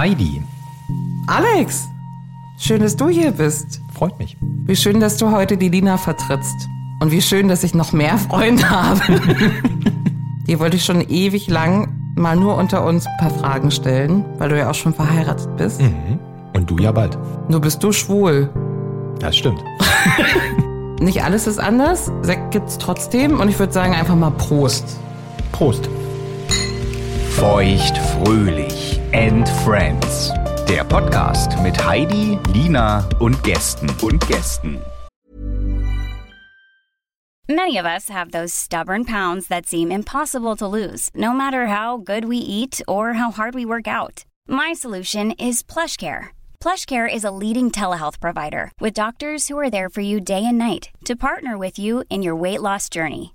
Heidi. Alex, schön, dass du hier bist. Freut mich. Wie schön, dass du heute die Lina vertrittst. Und wie schön, dass ich noch mehr Freunde habe. die wollte ich schon ewig lang mal nur unter uns ein paar Fragen stellen, weil du ja auch schon verheiratet bist. Mhm. Und du ja bald. Nur bist du schwul. Das stimmt. Nicht alles ist anders. Sekt gibt's trotzdem. Und ich würde sagen einfach mal Prost. Prost. Feucht fröhlich and Friends. Der Podcast mit Heidi, Lina und Gästen und Gästen. Many of us have those stubborn pounds that seem impossible to lose, no matter how good we eat or how hard we work out. My solution is PlushCare. PlushCare is a leading telehealth provider with doctors who are there for you day and night to partner with you in your weight loss journey.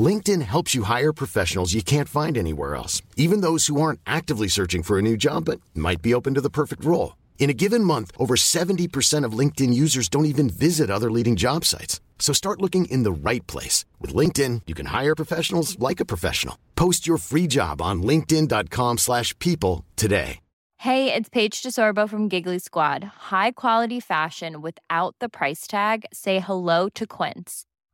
LinkedIn helps you hire professionals you can't find anywhere else, even those who aren't actively searching for a new job but might be open to the perfect role. In a given month, over 70% of LinkedIn users don't even visit other leading job sites. So start looking in the right place. With LinkedIn, you can hire professionals like a professional. Post your free job on linkedin.com slash people today. Hey, it's Paige DeSorbo from Giggly Squad. High quality fashion without the price tag. Say hello to Quince.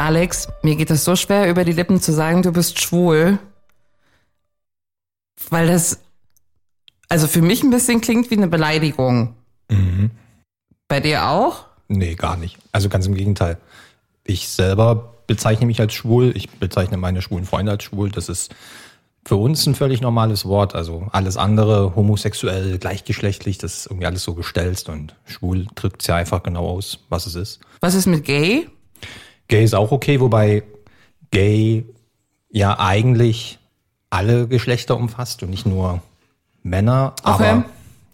Alex, mir geht es so schwer, über die Lippen zu sagen, du bist schwul. Weil das, also für mich ein bisschen klingt wie eine Beleidigung. Mhm. Bei dir auch? Nee, gar nicht. Also ganz im Gegenteil. Ich selber bezeichne mich als schwul. Ich bezeichne meine schwulen Freunde als schwul. Das ist für uns ein völlig normales Wort. Also alles andere, homosexuell, gleichgeschlechtlich, das ist irgendwie alles so gestelzt und schwul drückt es ja einfach genau aus, was es ist. Was ist mit gay? Gay ist auch okay, wobei gay ja eigentlich alle Geschlechter umfasst und nicht nur Männer. Okay. Aber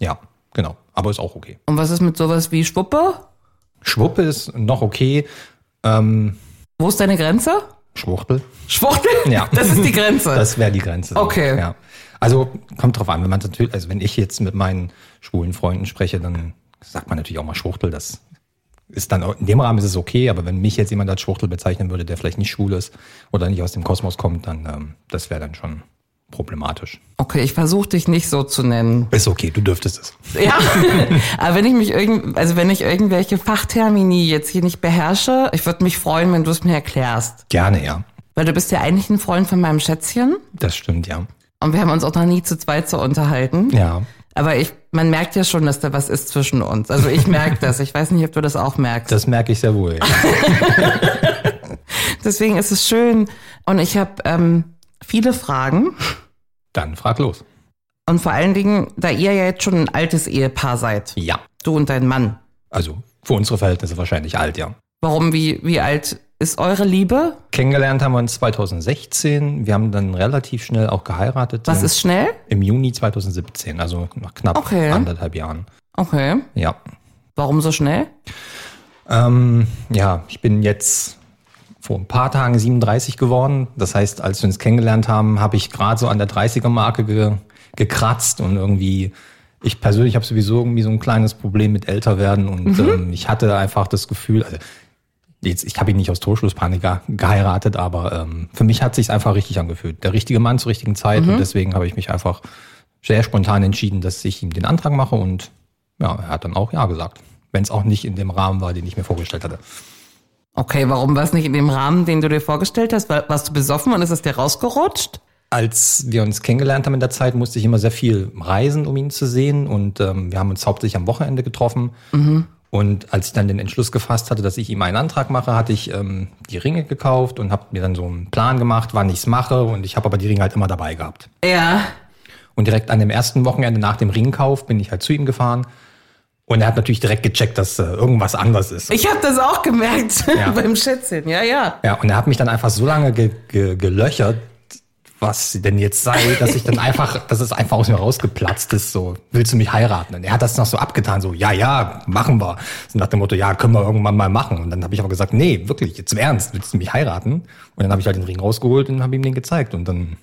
ja, genau. Aber ist auch okay. Und was ist mit sowas wie Schwuppe? Schwuppe ist noch okay. Ähm, Wo ist deine Grenze? Schwuchtel. Schwuchtel? Ja. Das ist die Grenze. Das wäre die Grenze. Okay. Ja. Also kommt drauf an, wenn man natürlich, also wenn ich jetzt mit meinen schwulen Freunden spreche, dann sagt man natürlich auch mal Schwuchtel. Das ist dann in dem Rahmen ist es okay, aber wenn mich jetzt jemand als Schwuchtel bezeichnen würde, der vielleicht nicht schwul ist oder nicht aus dem Kosmos kommt, dann ähm, das wäre dann schon problematisch. okay, ich versuche dich nicht so zu nennen. Ist okay, du dürftest es. Ja. Aber wenn ich mich irgend, also wenn ich irgendwelche Fachtermini jetzt hier nicht beherrsche, ich würde mich freuen, wenn du es mir erklärst. Gerne, ja. Weil du bist ja eigentlich ein Freund von meinem Schätzchen Das stimmt, ja. Und wir haben uns auch noch nie zu zweit so unterhalten. Ja. Aber ich, man merkt ja schon, dass da was ist zwischen uns. Also ich merke das. Ich weiß nicht, ob du das auch merkst. Das merke ich sehr wohl. Ja. Deswegen ist es schön. Und ich habe ähm, viele Fragen. Dann frag los. Und vor allen Dingen, da ihr ja jetzt schon ein altes Ehepaar seid, Ja. du und dein Mann. Also für unsere Verhältnisse wahrscheinlich alt, ja. Warum, wie, wie alt ist eure Liebe? Kennengelernt haben wir uns 2016. Wir haben dann relativ schnell auch geheiratet. Was ist schnell? Im Juni 2017, also nach knapp Okay. anderthalb Jahren. Okay. Ja. Warum so schnell? Ähm, ja, ich bin jetzt vor ein paar Tagen 37 geworden. Das heißt, als wir uns kennengelernt haben, habe ich gerade so an der 30er-Marke ge gekratzt und irgendwie, ich persönlich habe sowieso irgendwie so ein kleines Problem mit Älterwerden und ähm, ich hatte einfach das Gefühl, also jetzt, ich habe ihn nicht aus Torschlusspanik ge- geheiratet, aber ähm, für mich hat sich einfach richtig angefühlt. Der richtige Mann zur richtigen Zeit und deswegen habe ich mich einfach sehr spontan entschieden, dass ich ihm den Antrag mache und ja, er hat dann auch ja gesagt. Wenn es auch nicht in dem Rahmen war, den ich mir vorgestellt hatte. Okay, warum war es nicht in dem Rahmen, den du dir vorgestellt hast? War, warst du besoffen und ist es dir rausgerutscht? als wir uns kennengelernt haben in der Zeit, musste ich immer sehr viel reisen, um ihn zu sehen. Und ähm, wir haben uns hauptsächlich am Wochenende getroffen. Und als ich dann den Entschluss gefasst hatte, dass ich ihm einen Antrag mache, hatte ich ähm, die Ringe gekauft und habe mir dann so einen Plan gemacht, wann ich es mache. Und ich habe aber die Ringe halt immer dabei gehabt. Ja. Und direkt an dem ersten Wochenende nach dem Ringkauf bin ich halt zu ihm gefahren. Und er hat natürlich direkt gecheckt, dass äh, irgendwas anders ist. Ich habe das auch gemerkt Ja. beim Schätzchen. Ja, ja. Ja, und er hat mich dann einfach so lange ge ge gelöchert, was denn jetzt sei, dass ich dann einfach, dass es einfach aus mir rausgeplatzt ist, so, willst du mich heiraten? Und er hat das noch so abgetan, so, ja, ja, machen wir. So nach dem Motto, ja, können wir irgendwann mal machen. Und dann habe ich aber gesagt, nee, wirklich, jetzt im Ernst, willst du mich heiraten? Und dann habe ich halt den Ring rausgeholt und habe ihm den gezeigt. Und dann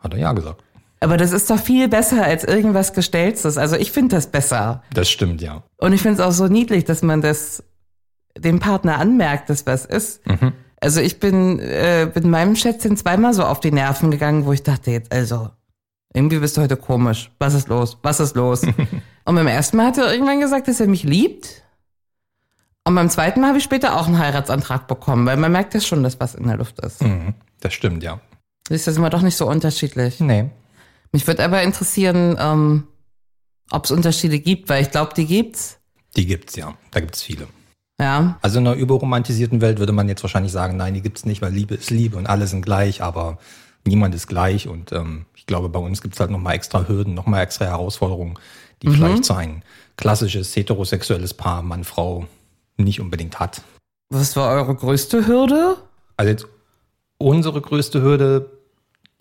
hat er ja gesagt. Aber das ist doch viel besser als irgendwas Gestelltes. Also ich finde das besser. Das stimmt, ja. Und ich finde es auch so niedlich, dass man das dem Partner anmerkt, dass was ist. Also ich bin, äh, bin meinem Schätzchen zweimal so auf die Nerven gegangen, wo ich dachte jetzt, also, irgendwie bist du heute komisch. Was ist los? Was ist los? und beim ersten Mal hat er irgendwann gesagt, dass er mich liebt. Und beim zweiten Mal habe ich später auch einen Heiratsantrag bekommen, weil man merkt ja schon, dass was in der Luft ist. Mhm. Das stimmt, ja. Siehst du, sind wir doch nicht so unterschiedlich. Nee. Mich würde aber interessieren, ähm, ob es Unterschiede gibt, weil ich glaube, die gibt's. Die gibt's, ja. Da gibt's viele. Ja. Also in einer überromantisierten Welt würde man jetzt wahrscheinlich sagen, nein, die gibt's nicht, weil Liebe ist Liebe und alle sind gleich, aber niemand ist gleich. Und ähm, ich glaube, bei uns gibt's halt nochmal extra Hürden, nochmal extra Herausforderungen, die vielleicht so ein klassisches heterosexuelles Paar, Mann, Frau, nicht unbedingt hat. Was war eure größte Hürde? Also jetzt unsere größte Hürde,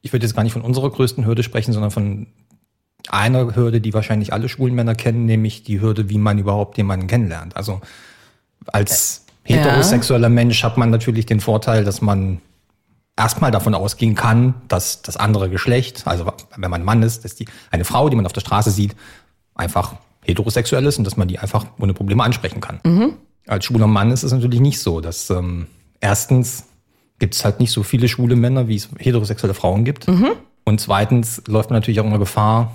ich würde jetzt gar nicht von unserer größten Hürde sprechen, sondern von einer Hürde, die wahrscheinlich alle schwulen Männer kennen, nämlich die Hürde, wie man überhaupt jemanden kennenlernt. Also als Ja. heterosexueller Mensch hat man natürlich den Vorteil, dass man erstmal davon ausgehen kann, dass das andere Geschlecht, also wenn man ein Mann ist, dass die eine Frau, die man auf der Straße sieht, einfach heterosexuell ist und dass man die einfach ohne Probleme ansprechen kann. Als schwuler Mann ist es natürlich nicht so. Dass ähm, erstens gibt es halt nicht so viele schwule Männer, wie es heterosexuelle Frauen gibt. Und zweitens läuft man natürlich auch immer Gefahr,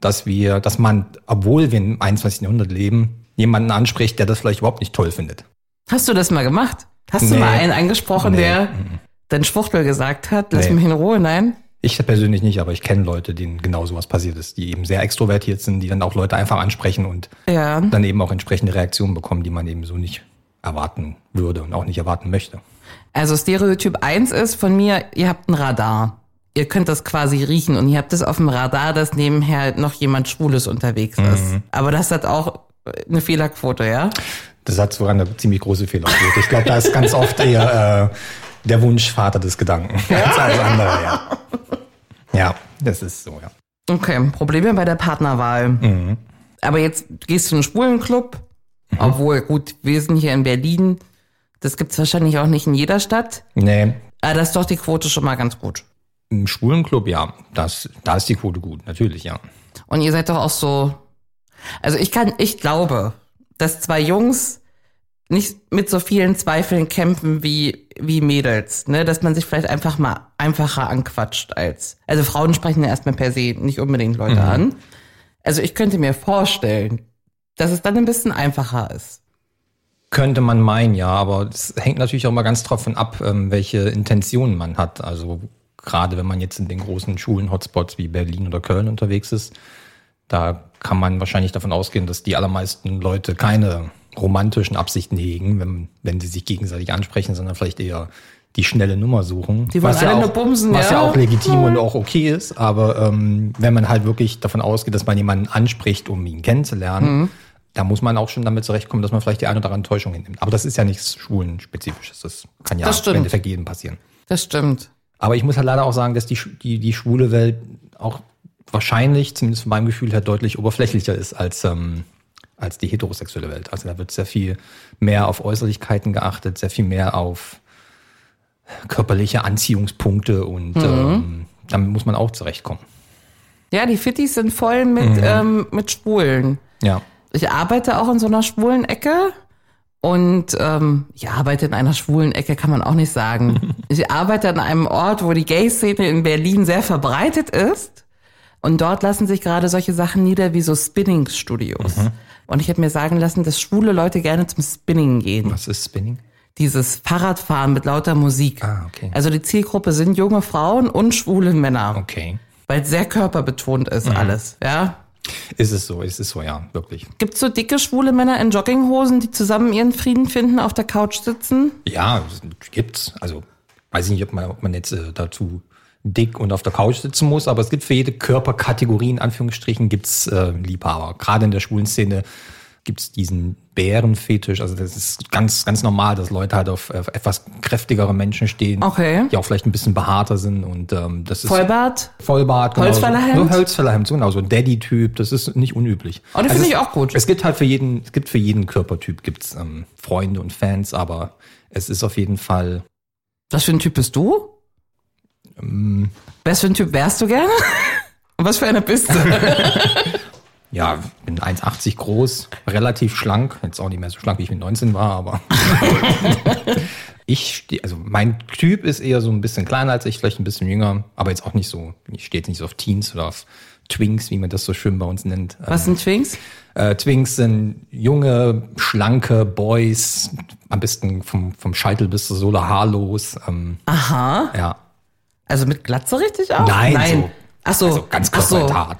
dass wir, dass man, obwohl wir im 21. Jahrhundert leben, jemanden anspricht, der das vielleicht überhaupt nicht toll findet. Hast du das mal gemacht? Hast du Nee. mal einen angesprochen, Nee. der dein Schwuchtel gesagt hat, lass Nee. mich in Ruhe? Nein? Ich persönlich nicht, aber ich kenne Leute, denen genau sowas passiert ist, die eben sehr extrovertiert sind, die dann auch Leute einfach ansprechen und Ja. dann eben auch entsprechende Reaktionen bekommen, die man eben so nicht erwarten würde und auch nicht erwarten möchte. Also Stereotyp 1 ist von mir, ihr habt ein Radar. Ihr könnt das quasi riechen und ihr habt es auf dem Radar, dass nebenher noch jemand Schwules unterwegs ist. Mhm. Aber das hat auch eine Fehlerquote, ja? Das hat sogar eine ziemlich große Fehlerquote. Ich glaube, da ist ganz oft eher äh, der Wunschvater des Gedanken als alles andere, ja. Ja, das ist so, ja. Okay, Probleme bei der Partnerwahl. Mhm. Aber jetzt gehst du in einen Schwulenclub, obwohl, gut, wir sind hier in Berlin. Das gibt's wahrscheinlich auch nicht in jeder Stadt. Nee, Aber das ist doch die Quote schon mal ganz gut. im Schwulenclub, ja, das, da ist die Quote gut, natürlich, ja. Und ihr seid doch auch so. Also ich kann, ich glaube, dass zwei Jungs nicht mit so vielen Zweifeln kämpfen wie, wie Mädels, ne? Dass man sich vielleicht einfach mal einfacher anquatscht als. Also Frauen sprechen ja erstmal per se nicht unbedingt Leute an. Also ich könnte mir vorstellen, dass es dann ein bisschen einfacher ist. Könnte man meinen, ja, aber es hängt natürlich auch mal ganz davon ab, ähm, welche Intentionen man hat. Also gerade wenn man jetzt in den großen Schulen-Hotspots wie Berlin oder Köln unterwegs ist, da kann man wahrscheinlich davon ausgehen, dass die allermeisten Leute keine romantischen Absichten hegen, wenn, wenn sie sich gegenseitig ansprechen, sondern vielleicht eher die schnelle Nummer suchen. Die wollen was ja auch, nur bumsen, Was ja. ja auch legitim und auch okay ist, aber ähm, wenn man halt wirklich davon ausgeht, dass man jemanden anspricht, um ihn kennenzulernen, Mhm. da muss man auch schon damit zurechtkommen, dass man vielleicht die eine oder andere Enttäuschung hinnimmt. Aber das ist ja nichts Schwulen-spezifisches. Das kann ja Das im Endeffekt jedem passieren. Das stimmt. Aber ich muss halt leider auch sagen, dass die, die, die schwule Welt auch wahrscheinlich, zumindest von meinem Gefühl her, deutlich oberflächlicher ist als, ähm, als die heterosexuelle Welt. Also da wird sehr viel mehr auf Äußerlichkeiten geachtet, sehr viel mehr auf körperliche Anziehungspunkte und ähm, damit muss man auch zurechtkommen. Ja, die Fittis sind voll mit, ähm, mit Schwulen. Ja. Ich arbeite auch in so einer schwulen Ecke. Und ähm, ich arbeite in einer schwulen Ecke, kann man auch nicht sagen. Ich arbeite an einem Ort, wo die Gay-Szene in Berlin sehr verbreitet ist. Und dort lassen sich gerade solche Sachen nieder wie so Spinning-Studios. Und ich habe mir sagen lassen, dass schwule Leute gerne zum Spinning gehen. Was ist Spinning? dieses Fahrradfahren mit lauter Musik. Ah, okay. Also die Zielgruppe sind junge Frauen und schwule Männer, Okay. weil es sehr körperbetont ist alles, ja. Ist es so, ist es so, ja, wirklich. Gibt's so dicke schwule Männer in Jogginghosen, die zusammen ihren Frieden finden, auf der Couch sitzen? Ja, es gibt's. Also weiß ich nicht, ob man, ob man jetzt äh, dazu dick und auf der Couch sitzen muss, aber es gibt für jede Körperkategorie in Anführungsstrichen gibt's äh, Liebhaber. Gerade in der schwulen Szene gibt's diesen Bärenfetisch. Also das ist ganz, ganz normal, dass Leute halt auf, auf etwas kräftigere Menschen stehen, Okay. die auch vielleicht ein bisschen behaarter sind und ähm, das ist Vollbart? Vollbart, genau. Holzfällerhemd? So Holzfällerhemd, genau, so ein Daddy-Typ, das ist nicht unüblich. Oh, das Also finde ich auch gut. Es gibt halt für jeden, es gibt für jeden Körpertyp gibt's ähm, Freunde und Fans, aber es ist auf jeden Fall Was für ein Typ bist du? Ähm. Was für ein Typ wärst du gerne? Und was für einer bist du? Ja, bin 1,80 groß, relativ schlank. Jetzt auch nicht mehr so schlank, wie ich mit 19 war, aber. ich stehe, also mein Typ ist eher so ein bisschen kleiner als ich, vielleicht ein bisschen jünger, aber jetzt auch nicht so, ich stehe jetzt nicht so auf Teens oder auf Twinks, wie man das so schön bei uns nennt. Was sind Twinks? Äh, Twinks sind junge, schlanke Boys, am besten vom, vom Scheitel bis zur Sohle haarlos. Ähm, Aha. ja. Also mit Glatze richtig auch? Nein, Nein. so- Ach so. also ganz Ach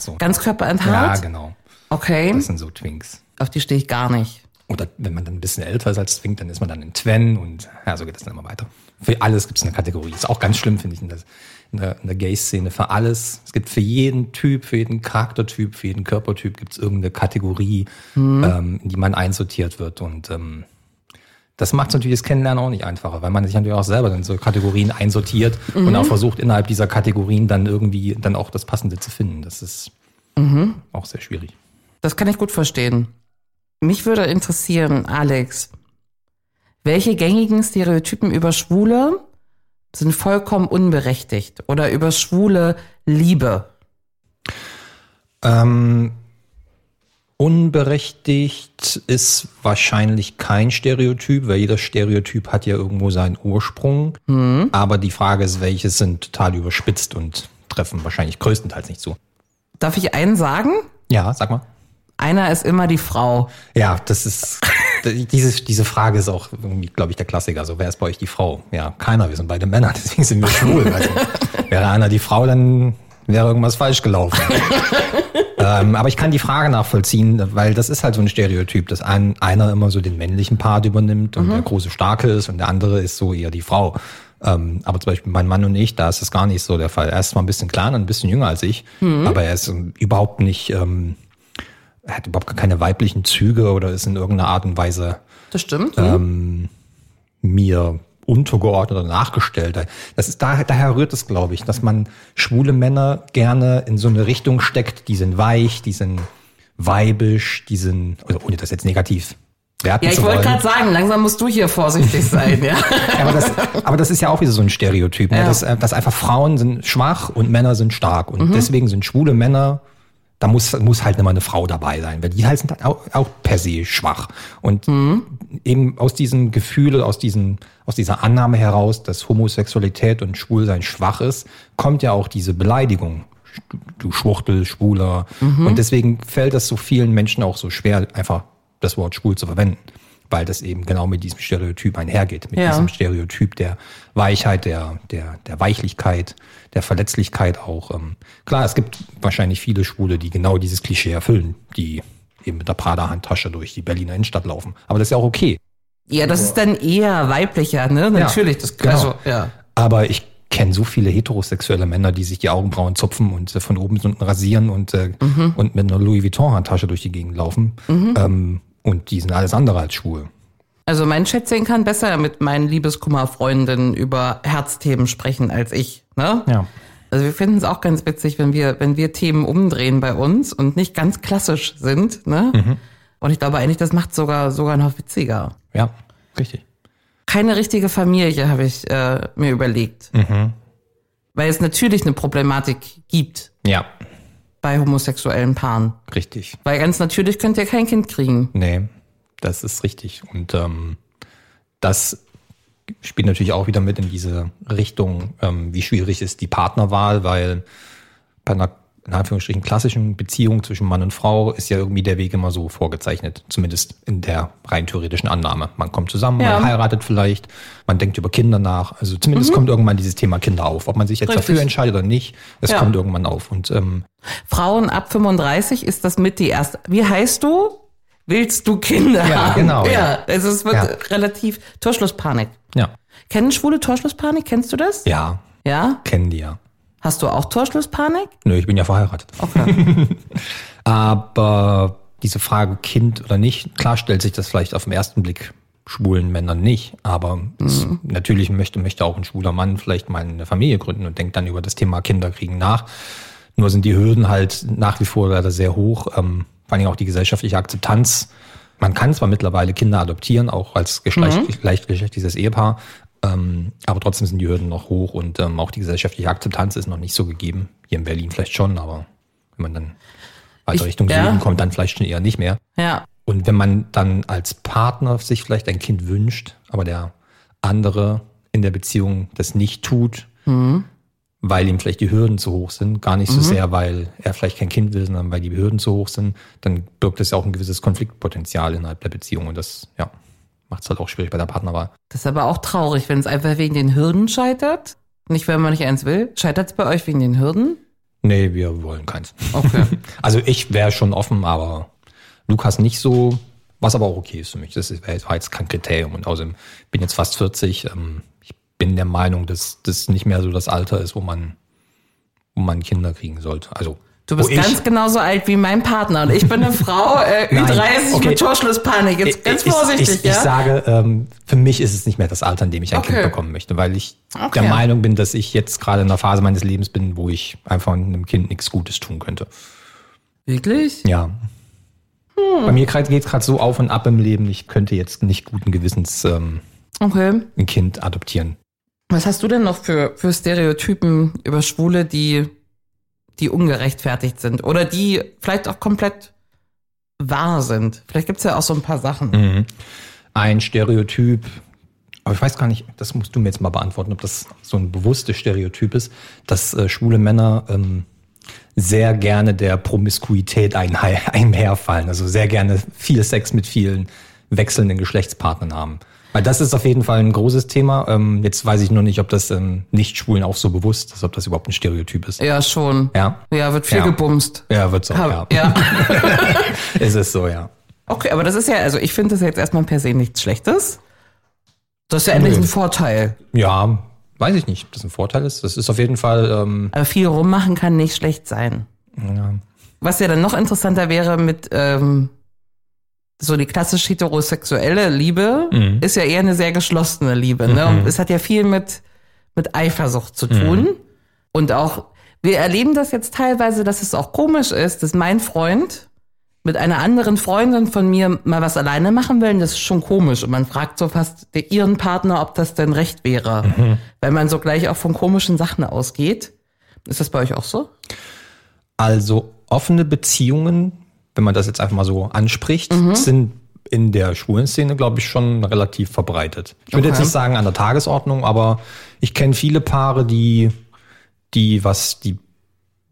so. Ganz ja, körperenthaart? genau. Okay. Das sind so Twinks. Auf die stehe ich gar nicht. Oder wenn man dann ein bisschen älter ist als Twink, dann ist man dann ein Twen und ja, so geht das dann immer weiter. Für alles gibt es eine Kategorie. Ist auch ganz schlimm, finde ich, in der, der, der Gay-Szene. Für alles. Es gibt für jeden Typ, für jeden Charaktertyp, für jeden Körpertyp gibt es irgendeine Kategorie, ähm, in die man einsortiert wird. Und ähm, das macht natürlich das Kennenlernen auch nicht einfacher, weil man sich natürlich auch selber in so Kategorien einsortiert und auch versucht, innerhalb dieser Kategorien dann irgendwie dann auch das Passende zu finden. Das ist auch sehr schwierig. Das kann ich gut verstehen. Mich würde interessieren, Alex, welche gängigen Stereotypen über Schwule sind vollkommen unberechtigt oder über schwule Liebe? Ähm, unberechtigt ist wahrscheinlich kein Stereotyp, weil jeder Stereotyp hat ja irgendwo seinen Ursprung. Aber die Frage ist, welche sind total überspitzt und treffen wahrscheinlich größtenteils nicht zu. Darf ich einen sagen? Ja, sag mal. Einer ist immer die Frau. Ja, das ist, diese, diese Frage ist auch irgendwie, glaube ich, der Klassiker. Also, wer ist bei euch die Frau? Ja, keiner. Wir sind beide Männer, deswegen sind wir schwul. Also, wäre einer die Frau, dann wäre irgendwas falsch gelaufen. ähm, aber ich kann die Frage nachvollziehen, weil das ist halt so ein Stereotyp, dass ein, einer immer so den männlichen Part übernimmt und der große Starke ist und der andere ist so eher die Frau. Ähm, aber zum Beispiel mein Mann und ich, da ist das gar nicht so der Fall. Er ist zwar ein bisschen kleiner, ein bisschen jünger als ich, aber er ist ähm, überhaupt nicht, ähm, er hat überhaupt gar keine weiblichen Züge oder ist in irgendeiner Art und Weise Das stimmt. mir untergeordnet oder nachgestellt. Das ist da, daher rührt es, glaube ich, dass man schwule Männer gerne in so eine Richtung steckt, die sind weich, die sind weibisch, die sind, also ohne das jetzt negativ ja, ich wollte gerade sagen, langsam musst du hier vorsichtig sein, ja. aber, das, aber das ist ja auch wieder so ein Stereotyp, ne? Ja. dass, äh, dass einfach Frauen sind schwach und Männer sind stark. Und deswegen sind schwule Männer, da muss, muss halt immer eine Frau dabei sein, weil die halt sind auch, auch per se schwach. Und eben aus diesem Gefühl, aus, diesen, aus dieser Annahme heraus, dass Homosexualität und Schwulsein schwach ist, kommt ja auch diese Beleidigung. Du, du Schwuchtel, Schwuler. Und deswegen fällt es so vielen Menschen auch so schwer, einfach das Wort schwul zu verwenden. Weil das eben genau mit diesem Stereotyp einhergeht. Mit Ja. diesem Stereotyp der Weichheit, der, der, der Weichlichkeit, der Verletzlichkeit auch. Ähm, klar, es gibt wahrscheinlich viele Schwule, die genau dieses Klischee erfüllen, die eben mit der Prada-Handtasche durch die Berliner Innenstadt laufen. Aber das ist ja auch okay. Ja, das ist dann eher weiblicher, ne? Natürlich, das genau. also, ja. Aber ich kenne so viele heterosexuelle Männer, die sich die Augenbrauen zupfen und äh, von oben bis unten rasieren und, äh, Mhm. und mit einer Louis Vuitton-Handtasche durch die Gegend laufen. Ähm, und die sind alles andere als schwul. Also mein Schätzchen kann besser mit meinen Liebeskummerfreundinnen über Herzthemen sprechen als ich, ne? Ja. Also wir finden es auch ganz witzig, wenn wir, wenn wir Themen umdrehen bei uns und nicht ganz klassisch sind, ne? Mhm. Und ich glaube eigentlich, das macht sogar sogar noch witziger. Ja, richtig. Keine richtige Familie habe ich äh, mir überlegt, Mhm. weil es natürlich eine Problematik gibt Ja, bei homosexuellen Paaren. richtig. Weil ganz natürlich könnt ihr kein Kind kriegen. Nee, das ist richtig. Und ähm, das spielt natürlich auch wieder mit in diese Richtung, ähm, wie schwierig ist die Partnerwahl, weil bei einer in Anführungsstrichen klassischen Beziehung zwischen Mann und Frau ist ja irgendwie der Weg immer so vorgezeichnet. Zumindest in der rein theoretischen Annahme. Man kommt zusammen, Ja. man heiratet vielleicht, man denkt über Kinder nach. Also zumindest kommt irgendwann dieses Thema Kinder auf. Ob man sich jetzt Mhm. Richtig. dafür entscheidet oder nicht, es Ja. kommt irgendwann auf. Und ähm, Frauen ab 35 ist das mit die erste. Wie heißt du? Willst du Kinder Ja, haben? genau, Ja, ja. also es wird Ja. relativ Torschlusspanik. ja. Kennen Schwule Torschlusspanik? Kennst du das? Ja, Ja? kennen die ja. Hast du auch Torschlusspanik? Nö, ich bin ja verheiratet. Okay. Aber diese Frage Kind oder nicht, klar stellt sich das vielleicht auf den ersten Blick schwulen Männern nicht, aber es, natürlich möchte, möchte auch ein schwuler Mann vielleicht mal eine Familie gründen und denkt dann über das Thema Kinderkriegen nach. Nur sind die Hürden halt nach wie vor leider sehr hoch, ähm, vor allem auch die gesellschaftliche Akzeptanz. Man kann zwar mittlerweile Kinder adoptieren, auch als gleichgeschlechtliches Ehepaar, ähm, aber trotzdem sind die Hürden noch hoch und ähm, auch die gesellschaftliche Akzeptanz ist noch nicht so gegeben. Hier in Berlin vielleicht schon, aber wenn man dann weiter Ich- Richtung ja. Süden kommt, dann vielleicht schon eher nicht mehr. ja. Und wenn man dann als Partner sich vielleicht ein Kind wünscht, aber der andere in der Beziehung das nicht tut, weil ihm vielleicht die Hürden zu hoch sind, gar nicht so sehr, weil er vielleicht kein Kind will, sondern weil die Hürden zu hoch sind, dann birgt es ja auch ein gewisses Konfliktpotenzial innerhalb der Beziehung und das, ja, macht es halt auch schwierig bei der Partnerwahl. Das ist aber auch traurig, wenn es einfach wegen den Hürden scheitert. Nicht, wenn man nicht eins will. Scheitert es bei euch wegen den Hürden? Nee, wir wollen keins. Okay. Also ich wäre schon offen, aber Lukas nicht so, was aber auch okay ist für mich. Das ist- war jetzt kein Kriterium. Und außerdem bin jetzt fast 40. Ähm, ich bin der Meinung, dass das nicht mehr so das Alter ist, wo man, wo man Kinder kriegen sollte. Also Du bist ganz genauso alt wie mein Partner und ich bin eine Frau, äh, Nein, Ü30 okay. mit Torschlusspanik. Jetzt ganz ich, vorsichtig, ich, ich, ja? ich sage, ähm, für mich ist es nicht mehr das Alter, in dem ich ein Okay. Kind bekommen möchte, weil ich Okay. der Meinung bin, dass ich jetzt gerade in einer Phase meines Lebens bin, wo ich einfach einem Kind nichts Gutes tun könnte. Wirklich? Ja. Bei mir geht es gerade so auf und ab im Leben, ich könnte jetzt nicht guten Gewissens ähm, ein Kind adoptieren. Was hast du denn noch für, für Stereotypen über Schwule, die, die ungerechtfertigt sind? Oder die vielleicht auch komplett wahr sind? Vielleicht gibt's ja auch so ein paar Sachen. Mhm. Ein Stereotyp, aber ich weiß gar nicht, das musst du mir jetzt mal beantworten, ob das so ein bewusstes Stereotyp ist, dass äh, schwule Männer ähm, sehr gerne der Promiskuität einhe- einherfallen, also sehr gerne viel Sex mit vielen wechselnden Geschlechtspartnern haben. Weil das ist auf jeden Fall ein großes Thema. Ähm, jetzt weiß ich nur nicht, ob das ähm, Nicht-Schwulen auch so bewusst ist, ob das überhaupt ein Stereotyp ist. Ja, schon. Ja. Ja, wird viel Ja. gebumst. Ja, wird's auch, ja. ja. Es ist so, ja. Okay, aber das ist ja, also ich finde das jetzt erstmal per se nichts Schlechtes. Das ist ja endlich ein Vorteil. Ja, weiß ich nicht, ob das ein Vorteil ist. Das ist auf jeden Fall, ähm, Aber viel rummachen kann nicht schlecht sein. ja, Was ja dann noch interessanter wäre mit ähm, so die klassisch heterosexuelle Liebe, Mhm. ist ja eher eine sehr geschlossene Liebe. Ne? Und es hat ja viel mit, mit Eifersucht zu tun. Mhm. Und auch, wir erleben das jetzt teilweise, dass es auch komisch ist, dass mein Freund mit einer anderen Freundin von mir mal was alleine machen will. Und das ist schon komisch. Und man fragt so fast ihren Partner, ob das denn recht wäre. Mhm. Weil man so gleich auch von komischen Sachen ausgeht. Ist das bei euch auch so? Also offene Beziehungen, wenn man das jetzt einfach mal so anspricht, sind in der schwulen Szene, glaube ich, schon relativ verbreitet. Ich würde jetzt nicht sagen an der Tagesordnung, aber ich kenne viele Paare, die, die, was die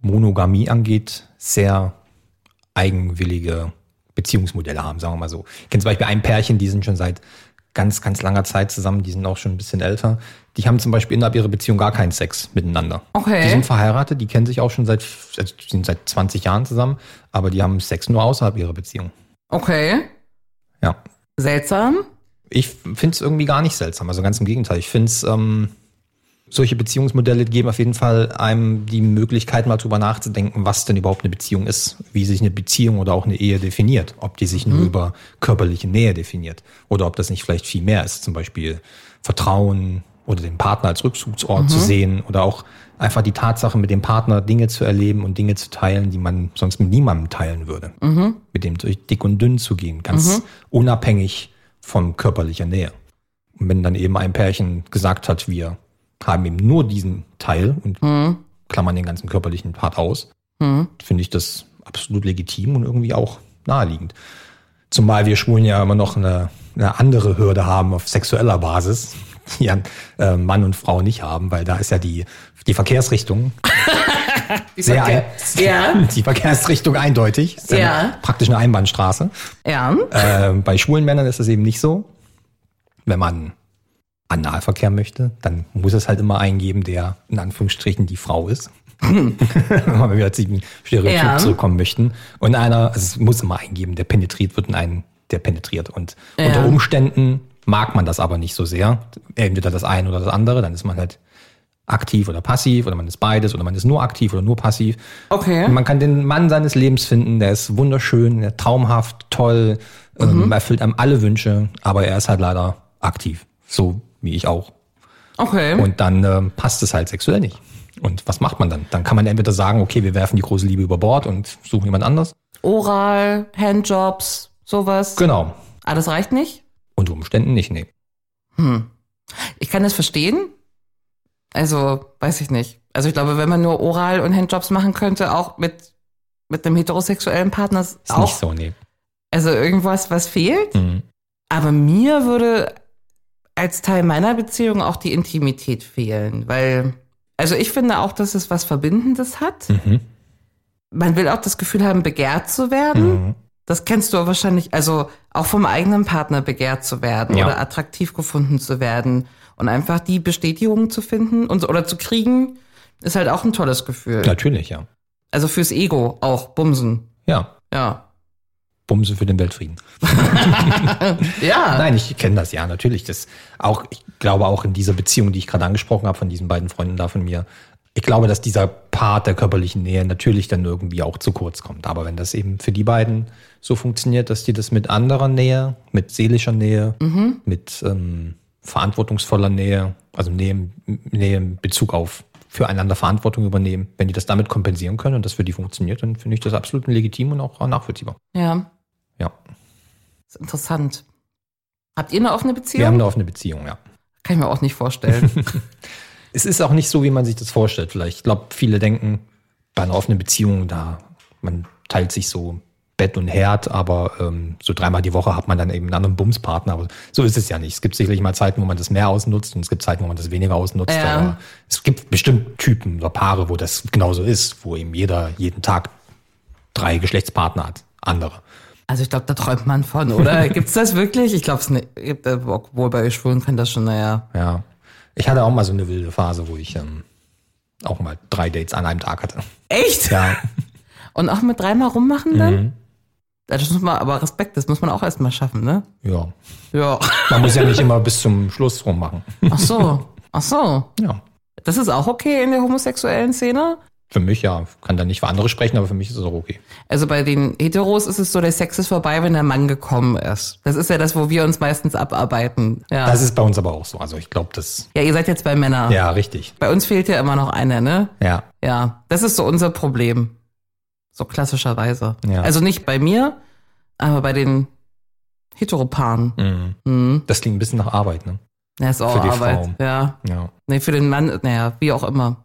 Monogamie angeht, sehr eigenwillige Beziehungsmodelle haben, sagen wir mal so. Ich kenne zum Beispiel ein Pärchen, die sind schon seit ganz, ganz langer Zeit zusammen, die sind auch schon ein bisschen älter. Die haben zum Beispiel innerhalb ihrer Beziehung gar keinen Sex miteinander. Okay. Die sind verheiratet, die kennen sich auch schon seit, also sind seit 20 Jahren zusammen, aber die haben Sex nur außerhalb ihrer Beziehung. Okay. Ja. Seltsam. Ich finde es irgendwie gar nicht seltsam, also ganz im Gegenteil. Ich finde es, ähm, solche Beziehungsmodelle geben auf jeden Fall einem die Möglichkeit, mal drüber nachzudenken, was denn überhaupt eine Beziehung ist, wie sich eine Beziehung oder auch eine Ehe definiert. Ob die sich nur über körperliche Nähe definiert oder ob das nicht vielleicht viel mehr ist, zum Beispiel Vertrauen oder den Partner als Rückzugsort zu sehen oder auch einfach die Tatsache, mit dem Partner Dinge zu erleben und Dinge zu teilen, die man sonst mit niemandem teilen würde. Mit dem durch dick und dünn zu gehen, ganz unabhängig von körperlicher Nähe. Und wenn dann eben ein Pärchen gesagt hat, wir haben eben nur diesen Teil und klammern den ganzen körperlichen Part aus, finde ich das absolut legitim und irgendwie auch naheliegend. Zumal wir Schwulen ja immer noch eine, eine andere Hürde haben auf sexueller Basis, ja äh, Mann und Frau nicht haben, weil da ist ja die, die Verkehrsrichtung Sehr ein, Ja. die Verkehrsrichtung eindeutig. Ist Ja. Praktisch eine Einbahnstraße. Ja. Äh, bei schwulen Männern ist das eben nicht so. Wenn man Analverkehr möchte, dann muss es halt immer eingeben, der in Anführungsstrichen die Frau ist. Wenn wir zu diesem Stereotyp Ja. zurückkommen möchten. Und einer, also es muss immer eingeben, der penetriert wird in einen, der penetriert. Und Ja. unter Umständen mag man das aber nicht so sehr. Entweder das eine oder das andere, dann ist man halt aktiv oder passiv oder man ist beides oder man ist nur aktiv oder nur passiv. Okay. Man kann den Mann seines Lebens finden, der ist wunderschön, der traumhaft, toll, Mhm. ähm, erfüllt einem alle Wünsche, aber er ist halt leider aktiv, so wie ich auch. Okay. Und dann ähm, passt es halt sexuell nicht. Und was macht man dann? Dann kann man entweder sagen, okay, wir werfen die große Liebe über Bord und suchen jemand anders. Oral, Handjobs, sowas. Genau. Ah, das reicht nicht? Unter Umständen nicht, nee. Hm. Ich kann das verstehen. Also, weiß ich nicht. Also ich glaube, wenn man nur Oral- und Handjobs machen könnte, auch mit, mit einem heterosexuellen Partner, ist Ist auch, nicht so, nee. also irgendwas, was fehlt. Mhm. Aber mir würde als Teil meiner Beziehung auch die Intimität fehlen, weil, also ich finde auch, dass es was Verbindendes hat. Mhm. Man will auch das Gefühl haben, begehrt zu werden. Mhm. Das kennst du wahrscheinlich, also auch vom eigenen Partner begehrt zu werden Ja. oder attraktiv gefunden zu werden und einfach die Bestätigung zu finden und, oder zu kriegen, ist halt auch ein tolles Gefühl. Natürlich, ja. Also fürs Ego auch, Bumsen. Ja. Ja. Bumse für den Weltfrieden. Ja. Nein, ich kenne das ja, natürlich. Das auch, ich glaube auch in dieser Beziehung, die ich gerade angesprochen habe, von diesen beiden Freunden da von mir, ich glaube, dass dieser Part der körperlichen Nähe natürlich dann irgendwie auch zu kurz kommt. Aber wenn das eben für die beiden so funktioniert, dass die das mit anderer Nähe, mit seelischer Nähe, mit ähm, verantwortungsvoller Nähe, also Nähe, Nähe in Bezug auf füreinander Verantwortung übernehmen, wenn die das damit kompensieren können und das für die funktioniert, dann finde ich das absolut legitim und auch nachvollziehbar. Ja. Ja. ist interessant. Habt ihr eine offene Beziehung? Wir haben eine offene Beziehung, ja. Kann ich mir auch nicht vorstellen. Es ist auch nicht so, wie man sich das vorstellt. Vielleicht, ich glaube, viele denken, bei einer offenen Beziehung, da man teilt sich so Bett und Herd, aber ähm, so dreimal die Woche hat man dann eben einen anderen Bumspartner. Aber so ist es ja nicht. Es gibt sicherlich mal Zeiten, wo man das mehr ausnutzt und es gibt Zeiten, wo man das weniger ausnutzt. Ja. Aber es gibt bestimmt Typen oder Paare, wo das genauso ist, wo eben jeder jeden Tag drei Geschlechtspartner hat. Andere. Also ich glaube, da träumt man von, oder? Gibt's das wirklich? Ich glaube es nicht. Obwohl bei Schwulen kann das schon, naja. Ja. Ich hatte auch mal so eine wilde Phase, wo ich ähm, auch mal drei Dates an einem Tag hatte. Echt? Ja. Und auch mit dreimal rummachen dann? Mhm. Das muss man, aber Respekt, das muss man auch erstmal schaffen, ne? Ja. Ja. Man muss ja nicht immer bis zum Schluss rummachen. Ach so. Ach so. Ja. Das ist auch okay in der homosexuellen Szene? Für mich ja, kann da nicht für andere sprechen, aber für mich ist es auch okay. Also bei den Heteros ist es so, der Sex ist vorbei, wenn der Mann gekommen ist. Das ist ja das, wo wir uns meistens abarbeiten. Ja. Das ist bei uns aber auch so. Also ich glaube, das. ja, ihr seid jetzt bei Männern. Ja, richtig. Bei uns fehlt ja immer noch einer, ne? Ja. Ja, das ist so unser Problem. So klassischerweise. Ja. Also nicht bei mir, aber bei den Heteropaaren. Mhm. Mhm. Das klingt ein bisschen nach Arbeit, ne? Ja, ist auch Für die Arbeit. Frau. Ja. Ja. Nee, für den Mann, naja, wie auch immer.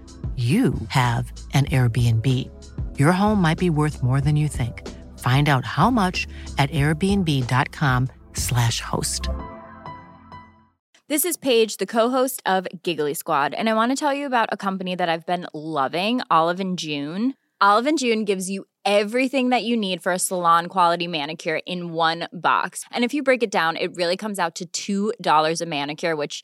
you have an Airbnb. Your home might be worth more than you think. Find out how much at airbnb.com/slash host. This is Paige, the co-host of Giggly Squad, and I want to tell you about a company that I've been loving, Olive and June. Olive and June gives you everything that you need for a salon quality manicure in one box. And if you break it down, it really comes out to $2 a manicure, which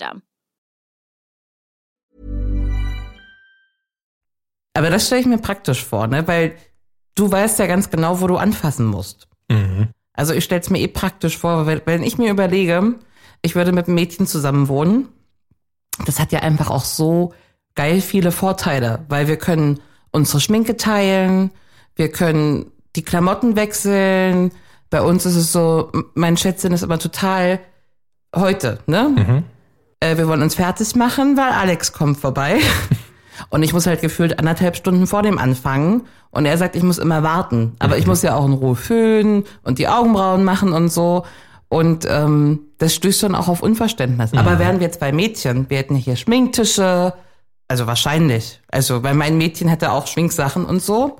Aber das stelle ich mir praktisch vor, ne? Weil du weißt ja ganz genau, wo du anfassen musst. Also ich stelle es mir eh praktisch vor, weil, wenn ich mir überlege, ich würde mit einem Mädchen zusammen wohnen, das hat ja einfach auch so geil viele Vorteile, weil wir können unsere Schminke teilen, wir können die Klamotten wechseln. Bei uns ist es so, mein Schätzchen ist immer total heute, ne? Äh, wir wollen uns fertig machen, weil Alex kommt vorbei. Und ich muss halt gefühlt anderthalb Stunden vor dem anfangen. Und er sagt, ich muss immer warten. Aber ich muss ja auch in Ruhe föhnen und die Augenbrauen machen und so. Und ähm, das stößt schon auch auf Unverständnis. Aber wären wir zwei Mädchen, wir hätten hier Schminktische, also wahrscheinlich. Also, weil mein Mädchen hätte auch Schminksachen und so.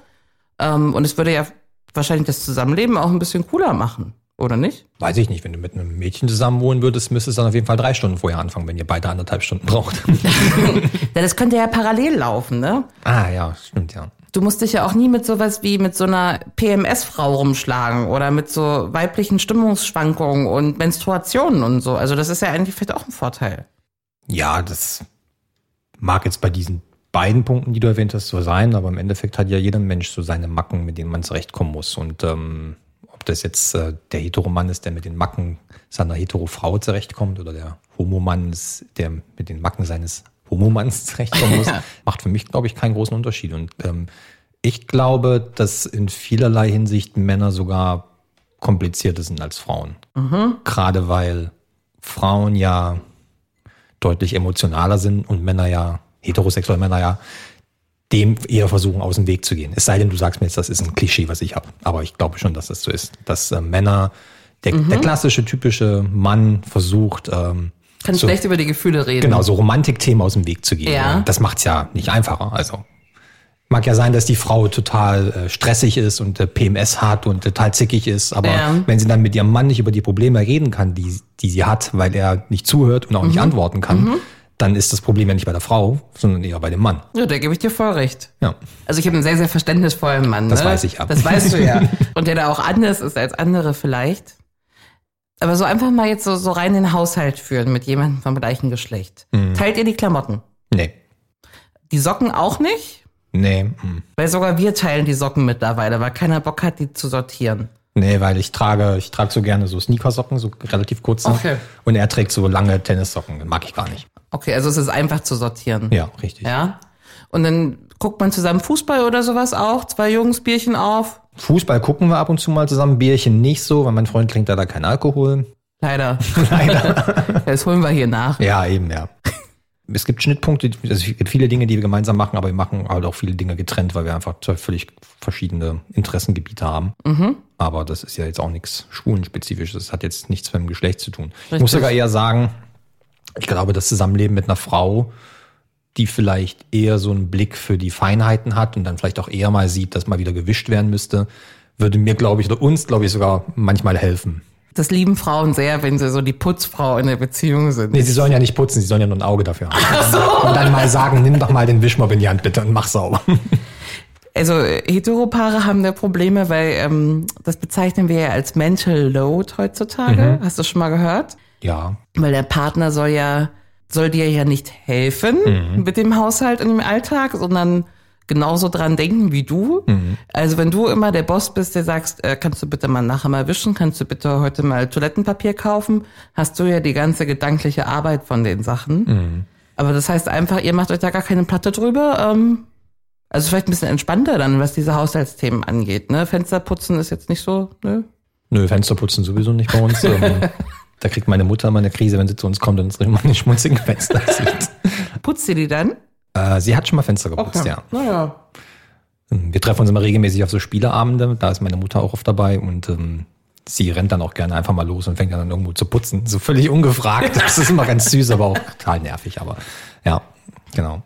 Ähm, und es würde ja wahrscheinlich das Zusammenleben auch ein bisschen cooler machen, oder nicht? Weiß ich nicht, wenn du mit einem Mädchen zusammen wohnen würdest, müsstest du dann auf jeden Fall drei Stunden vorher anfangen, wenn ihr beide anderthalb Stunden braucht. Ja, das könnte ja parallel laufen, ne? ah ja, stimmt ja. Du musst dich ja auch nie mit sowas wie mit so einer PMS-Frau rumschlagen oder mit so weiblichen Stimmungsschwankungen und Menstruationen und so. Also das ist ja eigentlich vielleicht auch ein Vorteil. Ja, das mag jetzt bei diesen beiden Punkten, die du erwähnt hast, so sein, aber im Endeffekt hat ja jeder Mensch so seine Macken, mit denen man zurechtkommen muss. Und ähm, ob das jetzt äh, der Heteromann ist, der mit den Macken seiner Hetero-Frau zurechtkommt oder der Homomann ist, der mit den Macken seines Homomanns zurechtkommen muss, macht für mich, glaube ich, keinen großen Unterschied. Und ähm, ich glaube, dass in vielerlei Hinsicht Männer sogar komplizierter sind als Frauen. Gerade weil Frauen ja deutlich emotionaler sind und Männer ja, heterosexuelle Männer ja, dem eher versuchen, aus dem Weg zu gehen. Es sei denn, du sagst mir jetzt, das ist ein Klischee, was ich habe. Aber ich glaube schon, dass das so ist. Dass äh, Männer, der, der klassische, typische Mann versucht, ähm, Kann so, schlecht über die Gefühle reden. genau, so Romantikthemen aus dem Weg zu gehen. Ja. Das macht's ja nicht einfacher. Also mag ja sein, dass die Frau total äh, stressig ist und äh, PMS hat und total zickig ist, aber Ja. wenn sie dann mit ihrem Mann nicht über die Probleme reden kann, die, die sie hat, weil er nicht zuhört und auch Mhm. nicht antworten kann, dann ist das Problem ja nicht bei der Frau, sondern eher bei dem Mann. Ja, da gebe ich dir voll recht. Ja. Also ich habe einen sehr, sehr verständnisvollen Mann. Das ne? weiß ich ja. Das weißt du ja. Und der da auch anders ist als andere vielleicht. Aber so einfach mal jetzt so, so rein in den Haushalt führen mit jemandem vom gleichen Geschlecht. Mhm. Teilt ihr die Klamotten? Nee. Die Socken auch nicht? Nee. mm. Weil sogar wir teilen die Socken mittlerweile, weil keiner Bock hat, die zu sortieren. Nee, weil ich trage, ich trage so gerne so Sneakersocken, so relativ kurze. Okay. Und er trägt so lange Tennissocken. Mag ich gar nicht. Okay, also es ist einfach zu sortieren. Ja, richtig. Ja. Und dann guckt man zusammen Fußball oder sowas auch. Zwei Jungs, Bierchen auf. Fußball gucken wir ab und zu mal zusammen, Bierchen nicht so, weil mein Freund trinkt da keinen Alkohol. Leider. Leider. das holen wir hier nach. Ja, eben, ja. Es gibt Schnittpunkte, also es gibt viele Dinge, die wir gemeinsam machen, aber wir machen halt auch viele Dinge getrennt, weil wir einfach zwei völlig verschiedene Interessengebiete haben. Aber das ist ja jetzt auch nichts Schwulenspezifisches. Das hat jetzt nichts mit dem Geschlecht zu tun. Ich muss Richtig. sogar eher sagen, ich glaube, das Zusammenleben mit einer Frau, die vielleicht eher so einen Blick für die Feinheiten hat und dann vielleicht auch eher mal sieht, dass mal wieder gewischt werden müsste, würde mir, glaube ich, oder uns, glaube ich, sogar manchmal helfen. Das lieben Frauen sehr, wenn sie so die Putzfrau in der Beziehung sind. Nee, sie sollen ja nicht putzen, sie sollen ja nur ein Auge dafür haben. Und dann mal sagen, nimm doch mal den Wischmopp in die Hand bitte und mach sauber. Also Heteropaare haben da Probleme, weil ähm, das bezeichnen wir ja als Mental Load heutzutage. Hast du schon mal gehört? Ja, Weil der Partner soll ja, soll dir ja nicht helfen mit dem Haushalt und dem Alltag, sondern genauso dran denken wie du. Also wenn du immer der Boss bist, der sagst, äh, kannst du bitte mal nachher mal wischen, kannst du bitte heute mal Toilettenpapier kaufen, hast du ja die ganze gedankliche Arbeit von den Sachen. Aber das heißt einfach, ihr macht euch da gar keine Platte drüber. Ähm, also vielleicht ein bisschen entspannter dann, was diese Haushaltsthemen angeht. Ne? Fensterputzen ist jetzt nicht so, ne? nö, Fensterputzen sowieso nicht bei uns. Da kriegt meine Mutter mal eine Krise, wenn sie zu uns kommt und uns immer die schmutzigen Fenster sieht. Putzt ihr die dann? Äh, sie hat schon mal Fenster geputzt, ja. Naja. Wir treffen uns immer regelmäßig auf so Spieleabende, da ist meine Mutter auch oft dabei und ähm, sie rennt dann auch gerne einfach mal los und fängt dann irgendwo zu putzen. So völlig ungefragt. Das ist immer ganz süß, aber auch total nervig. Aber ja, genau.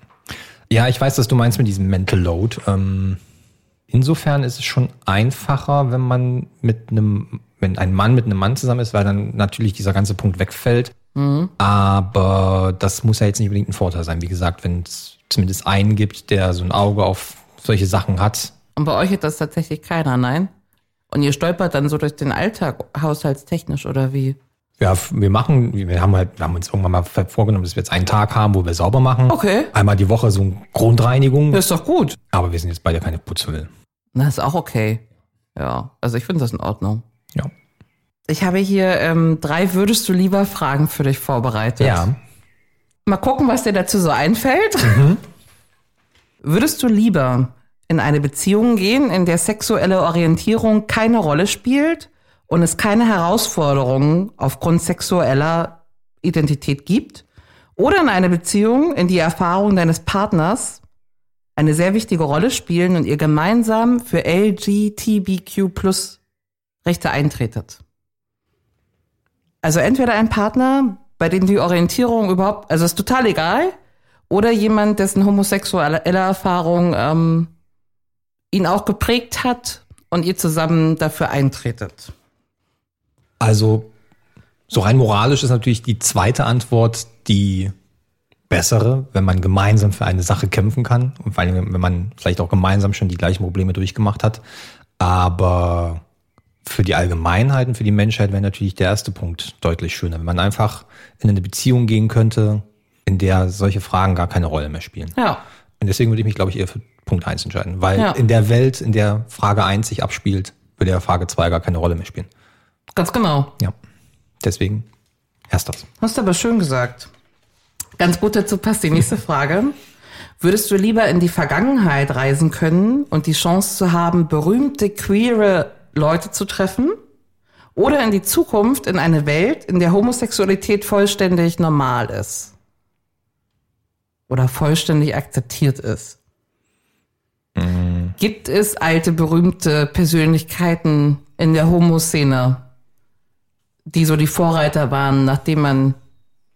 Ja, ich weiß, was du meinst mit diesem Mental Load. Ähm, insofern ist es schon einfacher, wenn man mit einem, wenn ein Mann mit einem Mann zusammen ist, weil dann natürlich dieser ganze Punkt wegfällt. Aber das muss ja jetzt nicht unbedingt ein Vorteil sein. Wie gesagt, wenn es zumindest einen gibt, der so ein Auge auf solche Sachen hat, Und bei euch hat das tatsächlich keiner, nein? Und ihr stolpert dann so durch den Alltag, haushaltstechnisch oder wie? Ja, wir machen, wir haben halt, wir haben uns irgendwann mal vorgenommen, dass wir jetzt einen Tag haben, wo wir sauber machen. Okay. Einmal die Woche so eine Grundreinigung. Das ist doch gut. Aber wir sind jetzt beide keine Putzhülle. Na, ist auch okay. Ja, also ich finde das in Ordnung. Ja. Ich habe hier ähm, drei Würdest du lieber Fragen für dich vorbereitet. Ja. Mal gucken, was dir dazu so einfällt. Würdest du lieber in eine Beziehung gehen, in der sexuelle Orientierung keine Rolle spielt und es keine Herausforderungen aufgrund sexueller Identität gibt? Oder in eine Beziehung, in die Erfahrungen deines Partners eine sehr wichtige Rolle spielen und ihr gemeinsam für LGTBQ plus Rechte eintretet? Also entweder ein Partner, bei dem die Orientierung überhaupt, also ist total egal, oder jemand, dessen homosexuelle Erfahrung ähm, ihn auch geprägt hat und ihr zusammen dafür eintretet. Also, so rein moralisch ist natürlich die zweite Antwort die bessere, wenn man gemeinsam für eine Sache kämpfen kann und vor allem, wenn man vielleicht auch gemeinsam schon die gleichen Probleme durchgemacht hat. Aber für die Allgemeinheit und für die Menschheit wäre natürlich der erste Punkt deutlich schöner, wenn man einfach in eine Beziehung gehen könnte, in der solche Fragen gar keine Rolle mehr spielen. Ja. Und deswegen würde ich mich, glaube ich, eher für Punkt 1 entscheiden. Weil Ja. in der Welt, in der Frage 1 sich abspielt, würde ja Frage 2 gar keine Rolle mehr spielen. Ganz genau. Ja. Deswegen erst das. Hast du aber schön gesagt. Ganz gut dazu passt die nächste Frage. Würdest du lieber in die Vergangenheit reisen können und die Chance zu haben, berühmte queere Leute zu treffen? Oder in die Zukunft in eine Welt, in der Homosexualität vollständig normal ist? Oder vollständig akzeptiert ist? Gibt es alte, berühmte Persönlichkeiten in der Homoszene, die so die Vorreiter waren, nachdem man,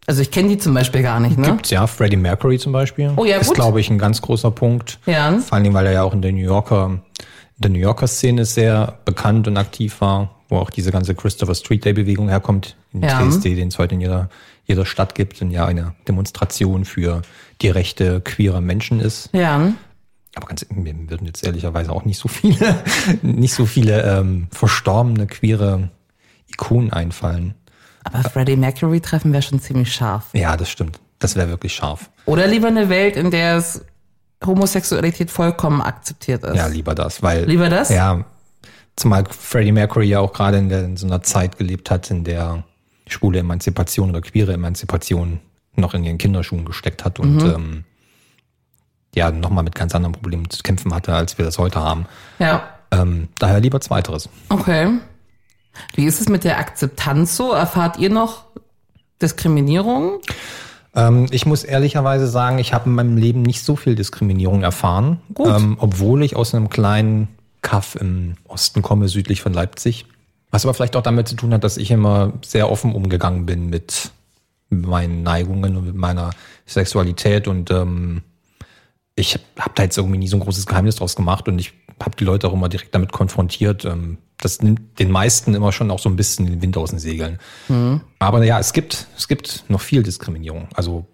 also ich kenne die zum Beispiel gar nicht, ne? Gibt's ja, Freddie Mercury zum Beispiel. Oh ja, Ist, gut. glaube ich, ein ganz großer Punkt. Ja. Vor Dingen, weil er ja auch in der New Yorker, der New Yorker Szene sehr bekannt und aktiv war, wo auch diese ganze Christopher Street Day Bewegung herkommt, in Ja. TSD, den es heute in jeder, jeder Stadt gibt und ja eine Demonstration für die Rechte queerer Menschen ist. Ja. Aber ganz, mir würden jetzt ehrlicherweise auch nicht so viele, nicht so viele ähm, verstorbene queere Ikonen einfallen. Aber Freddie Mercury treffen wäre schon ziemlich scharf. Ja, das stimmt. Das wäre wirklich scharf. Oder lieber eine Welt, in der es Homosexualität vollkommen akzeptiert ist. Ja, lieber das, weil. Lieber das? Ja. Zumal Freddie Mercury ja auch gerade in, der, in so einer Zeit gelebt hat, in der schwule Emanzipation oder queere Emanzipation noch in ihren Kinderschuhen gesteckt hat und Mhm. ähm, ja, nochmal mit ganz anderen Problemen zu kämpfen hatte, als wir das heute haben. Ja. Ähm, daher lieber Zweiteres. Okay. Wie ist es mit der Akzeptanz so? Erfahrt ihr noch Diskriminierung? Ähm, ich muss ehrlicherweise sagen, ich habe in meinem Leben nicht so viel Diskriminierung erfahren. Ähm, obwohl ich aus einem kleinen Kaff im Osten komme, südlich von Leipzig. Was aber vielleicht auch damit zu tun hat, dass ich immer sehr offen umgegangen bin mit meinen Neigungen und mit meiner Sexualität und ähm, ich habe da jetzt irgendwie nie so ein großes Geheimnis draus gemacht und ich habe die Leute auch immer direkt damit konfrontiert. Ähm, das nimmt den meisten immer schon auch so ein bisschen den Wind aus den Segeln. Aber ja, es gibt, es gibt noch viel Diskriminierung. Also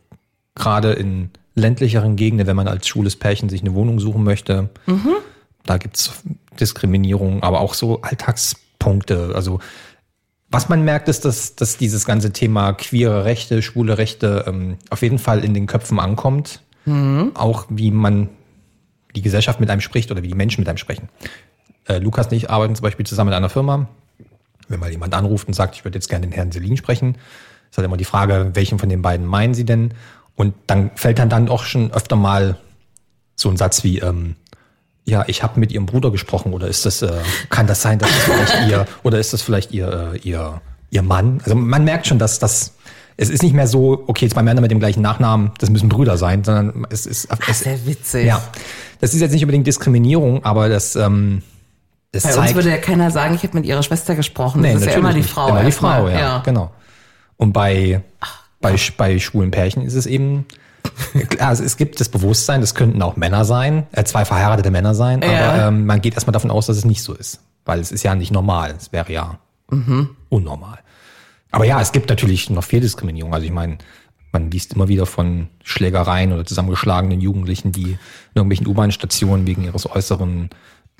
gerade in ländlicheren Gegenden, wenn man als schwules Pärchen sich eine Wohnung suchen möchte, da gibt's Diskriminierung, aber auch so Alltagspunkte. Also was man merkt, ist, dass, dass dieses ganze Thema queere Rechte, schwule Rechte ähm, auf jeden Fall in den Köpfen ankommt. Auch wie man die Gesellschaft mit einem spricht oder wie die Menschen mit einem sprechen. Äh, Lukas und ich arbeiten zum Beispiel zusammen in einer Firma. Wenn mal jemand anruft und sagt, ich würde jetzt gerne den Herrn Selin sprechen, ist halt immer die Frage, welchen von den beiden meinen Sie denn? Und dann fällt dann dann auch schon öfter mal so ein Satz wie, ähm, ja, ich habe mit Ihrem Bruder gesprochen oder ist das, äh, kann das sein, dass das vielleicht Ihr, oder ist das vielleicht Ihr, äh, Ihr, Ihr Mann? Also man merkt schon, dass das, es ist nicht mehr so, okay, zwei Männer mit dem gleichen Nachnamen, das müssen Brüder sein, sondern es ist, es, ist ja witzig. ja, das ist jetzt nicht unbedingt Diskriminierung, aber das, ähm, das Bei uns zeigt, würde ja keiner sagen, ich habe mit ihrer Schwester gesprochen. Das ist ja immer die. Frau. Immer die. Frau, ja, genau. Und bei, bei, bei schwulen Pärchen ist es eben, klar, es, es gibt das Bewusstsein, das könnten auch Männer sein, äh, zwei verheiratete Männer sein, Ja. aber ähm, man geht erstmal davon aus, dass es nicht so ist. Weil es ist ja nicht normal. Es wäre ja unnormal. Aber ja, es gibt natürlich noch viel Diskriminierung. Also ich meine, man liest immer wieder von Schlägereien oder zusammengeschlagenen Jugendlichen, die in irgendwelchen U-Bahn-Stationen wegen ihres Äußeren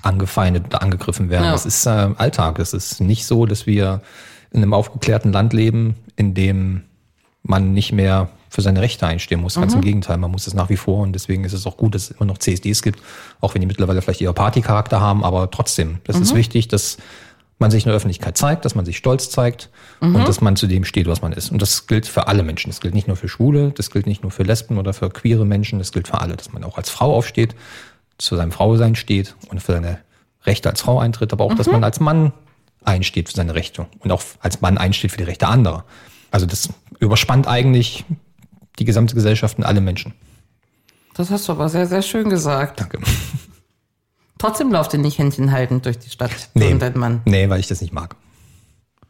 angefeindet oder angegriffen werden. Ja. Das ist äh, Alltag. Es ist nicht so, dass wir in einem aufgeklärten Land leben, in dem man nicht mehr für seine Rechte einstehen muss. Ganz im Gegenteil, man muss es nach wie vor und deswegen ist es auch gut, dass es immer noch CSDs gibt, auch wenn die mittlerweile vielleicht eher Partycharakter haben, aber trotzdem, das ist wichtig, dass man sich in der Öffentlichkeit zeigt, dass man sich stolz zeigt und dass man zu dem steht, was man ist. Und das gilt für alle Menschen. Das gilt nicht nur für Schwule, das gilt nicht nur für Lesben oder für queere Menschen, das gilt für alle, dass man auch als Frau aufsteht, zu seinem Frausein steht und für seine Rechte als Frau eintritt, aber auch, dass man als Mann einsteht für seine Rechte und auch als Mann einsteht für die Rechte anderer. Also das überspannt eigentlich die gesamte Gesellschaft und alle Menschen. Das hast du aber sehr, sehr schön gesagt. Danke. Trotzdem lauft ihr nicht Händchen haltend durch die Stadt, Nee. und dein Mann. Nee, weil ich das nicht mag.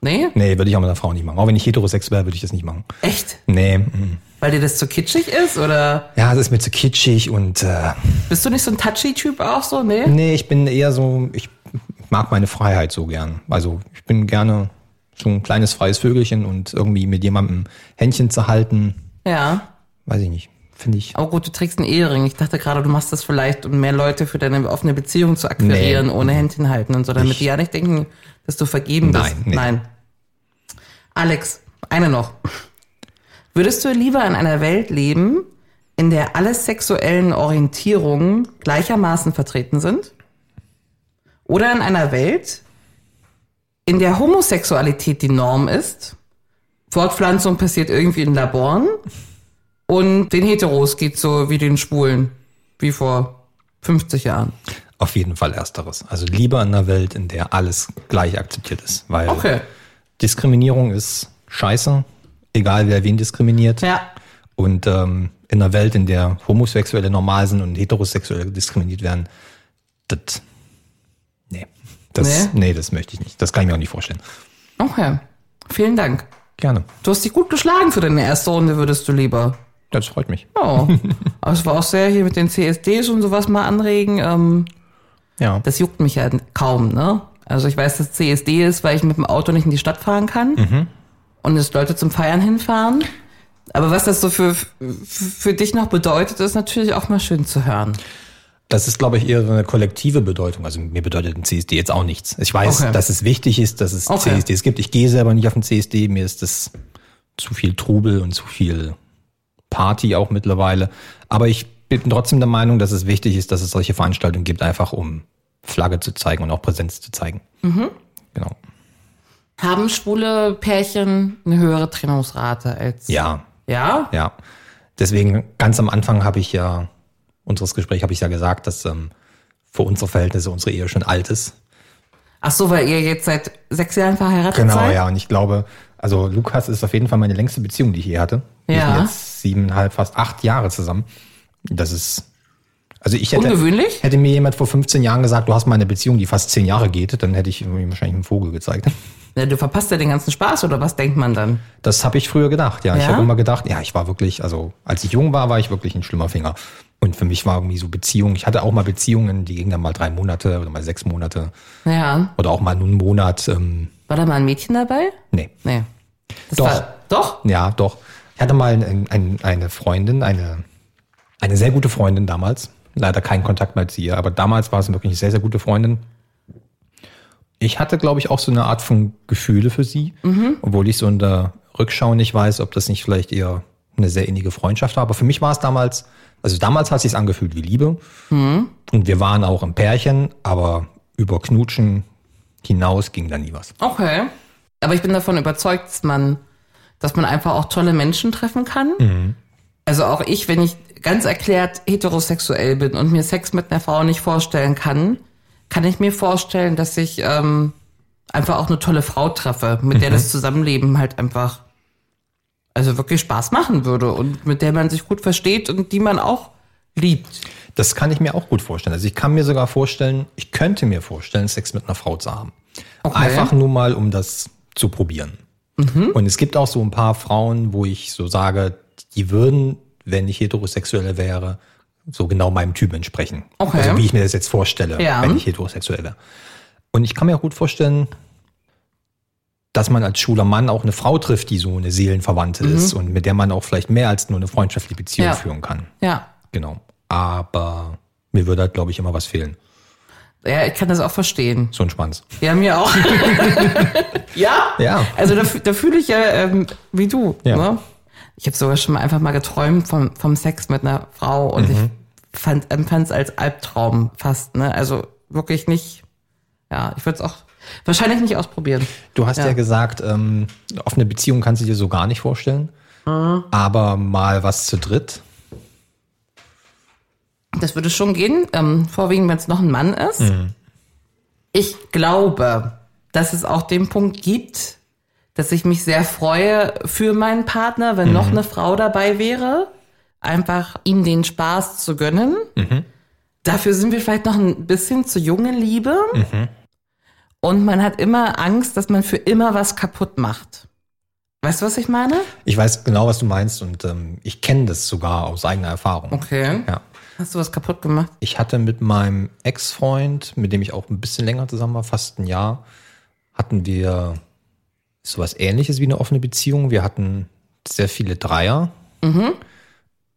Nee? Nee, würde ich auch mit einer Frau nicht machen. Auch wenn ich heterosexuell wäre, würde ich das nicht machen. Echt? Nee. mm. Weil dir das zu kitschig ist? Oder Ja, das ist mir zu kitschig und äh, bist du nicht so ein Touchy-Typ auch so? Nee? nee, ich bin eher so, ich mag meine Freiheit so gern. Also ich bin gerne so ein kleines freies Vögelchen und irgendwie mit jemandem Händchen zu halten, Ja. weiß ich nicht. Finde ich. Aber gut, du trägst einen Ehering. Ich dachte gerade, du machst das vielleicht, um mehr Leute für deine offene Beziehung zu akquirieren, Nee. ohne Händchen halten und so, damit Ich- die ja nicht denken, dass du vergeben bist. Nein, nee. Nein. Alex, eine noch. Würdest du lieber in einer Welt leben, in der alle sexuellen Orientierungen gleichermaßen vertreten sind? Oder in einer Welt, in der Homosexualität die Norm ist? Fortpflanzung passiert irgendwie in Laboren? Und den Heteros geht so wie den Schwulen, wie vor 50 Jahren. Auf jeden Fall ersteres. Also lieber in einer Welt, in der alles gleich akzeptiert ist. Weil Okay. Diskriminierung ist scheiße, egal wer wen diskriminiert. Ja. Und ähm, in einer Welt, in der Homosexuelle normal sind und Heterosexuelle diskriminiert werden, das. Nee. Das, Nee? nee, das möchte ich nicht. Das kann ich mir auch nicht vorstellen. Okay. Vielen Dank. Gerne. Du hast dich gut geschlagen für deine erste Runde, würdest du lieber. Das freut mich. Oh. Aber es war auch sehr hier mit den CSDs und sowas mal anregen. Ähm, Ja. das juckt mich ja kaum, ne? Also ich weiß, dass CSD ist, weil ich mit dem Auto nicht in die Stadt fahren kann. Und es Leute zum Feiern hinfahren. Aber was das so für, für dich noch bedeutet, ist natürlich auch mal schön zu hören. Das ist, glaube ich, eher so eine kollektive Bedeutung. Also mir bedeutet ein CSD jetzt auch nichts. Ich weiß, Okay. dass es wichtig ist, dass es Okay. CSDs gibt. Ich gehe selber nicht auf den CSD. Mir ist das zu viel Trubel und zu viel Party auch mittlerweile. Aber ich bin trotzdem der Meinung, dass es wichtig ist, dass es solche Veranstaltungen gibt, einfach um Flagge zu zeigen und auch Präsenz zu zeigen. Mhm. Genau. Haben schwule Pärchen eine höhere Trennungsrate als. Ja, Ja? ja. Deswegen ganz am Anfang habe ich ja unseres Gesprächs habe ich ja gesagt, dass ähm, für unsere Verhältnisse unsere Ehe schon alt ist. Ach so, weil ihr jetzt seit sechs Jahren verheiratet Genau, seid? ja. Und ich glaube, also Lukas ist auf jeden Fall meine längste Beziehung, die ich je hatte. Wir Ja. sind jetzt siebeneinhalb, fast acht Jahre zusammen. Das ist, also ich hätte, Ungewöhnlich? hätte mir jemand vor 15 Jahren gesagt, du hast mal eine Beziehung, die fast zehn Jahre geht, dann hätte ich ihm wahrscheinlich einen Vogel gezeigt. Ja, du verpasst ja den ganzen Spaß, oder was denkt man dann? Das habe ich früher gedacht, ja. Ich Ja? habe immer gedacht, ja, ich war wirklich, also als ich jung war, war ich wirklich ein schlimmer Finger. Und für mich war irgendwie so Beziehung, ich hatte auch mal Beziehungen, die gingen dann mal drei Monate oder mal sechs Monate Ja. oder auch mal nur einen Monat. Ähm, War da mal ein Mädchen dabei? nee, Nee. Das Doch. War, doch? Ja, doch. Ich hatte mal ein, ein, eine Freundin, eine, eine sehr gute Freundin damals. Leider keinen Kontakt mehr zu ihr, aber damals war es wirklich eine sehr, sehr gute Freundin. Ich hatte, glaube ich, auch so eine Art von Gefühle für sie, obwohl ich so in der Rückschau nicht weiß, ob das nicht vielleicht eher eine sehr innige Freundschaft war. Aber für mich war es damals, also damals hat es sich angefühlt wie Liebe. Und wir waren auch im Pärchen, aber über Knutschen hinaus ging da nie was. Okay. Aber ich bin davon überzeugt, dass man, dass man einfach auch tolle Menschen treffen kann. Mhm. Also auch ich, wenn ich ganz erklärt heterosexuell bin und mir Sex mit einer Frau nicht vorstellen kann, kann ich mir vorstellen, dass ich ähm, einfach auch eine tolle Frau treffe, mit Mhm. der das Zusammenleben halt einfach also wirklich Spaß machen würde und mit der man sich gut versteht und die man auch liebt. Das kann ich mir auch gut vorstellen. Also ich kann mir sogar vorstellen, ich könnte mir vorstellen, Sex mit einer Frau zu haben. Okay. Einfach nur mal, um das zu probieren. Und es gibt auch so ein paar Frauen, wo ich so sage, die würden, wenn ich heterosexuell wäre, so genau meinem Typ entsprechen. Okay. Also wie ich mir das jetzt vorstelle, Ja. wenn ich heterosexuell wäre. Und ich kann mir auch gut vorstellen, dass man als schwuler Mann auch eine Frau trifft, die so eine Seelenverwandte ist und mit der man auch vielleicht mehr als nur eine freundschaftliche Beziehung Ja. führen kann. Ja. Genau. Aber mir würde halt, glaube ich, immer was fehlen. Ja, ich kann das auch verstehen. So ein Schwanz. Ja, mir auch. ja? Ja. Also da, da fühle ich ja ähm, wie du. Ja. Ne? Ich habe sogar schon mal einfach mal geträumt vom, vom Sex mit einer Frau und Mhm. ich fand empfand es als Albtraum fast. Ne? Also wirklich nicht. Ja, ich würde es auch wahrscheinlich nicht ausprobieren. Du hast ja, Ja. gesagt, ähm, offene Beziehung kannst du dir so gar nicht vorstellen. Aber mal was zu dritt. Das würde schon gehen, ähm, vorwiegend, wenn es noch ein Mann ist. Ich glaube, dass es auch den Punkt gibt, dass ich mich sehr freue für meinen Partner, wenn noch eine Frau dabei wäre, einfach ihm den Spaß zu gönnen. Dafür sind wir vielleicht noch ein bisschen zu junge Liebe. Und man hat immer Angst, dass man für immer was kaputt macht. Weißt du, was ich meine? Ich weiß genau, was du meinst und ähm, ich kenne das sogar aus eigener Erfahrung. Okay. Ja. Hast du was kaputt gemacht? Ich hatte mit meinem Ex-Freund, mit dem ich auch ein bisschen länger zusammen war, fast ein Jahr, hatten wir sowas ähnliches wie eine offene Beziehung. Wir hatten sehr viele Dreier.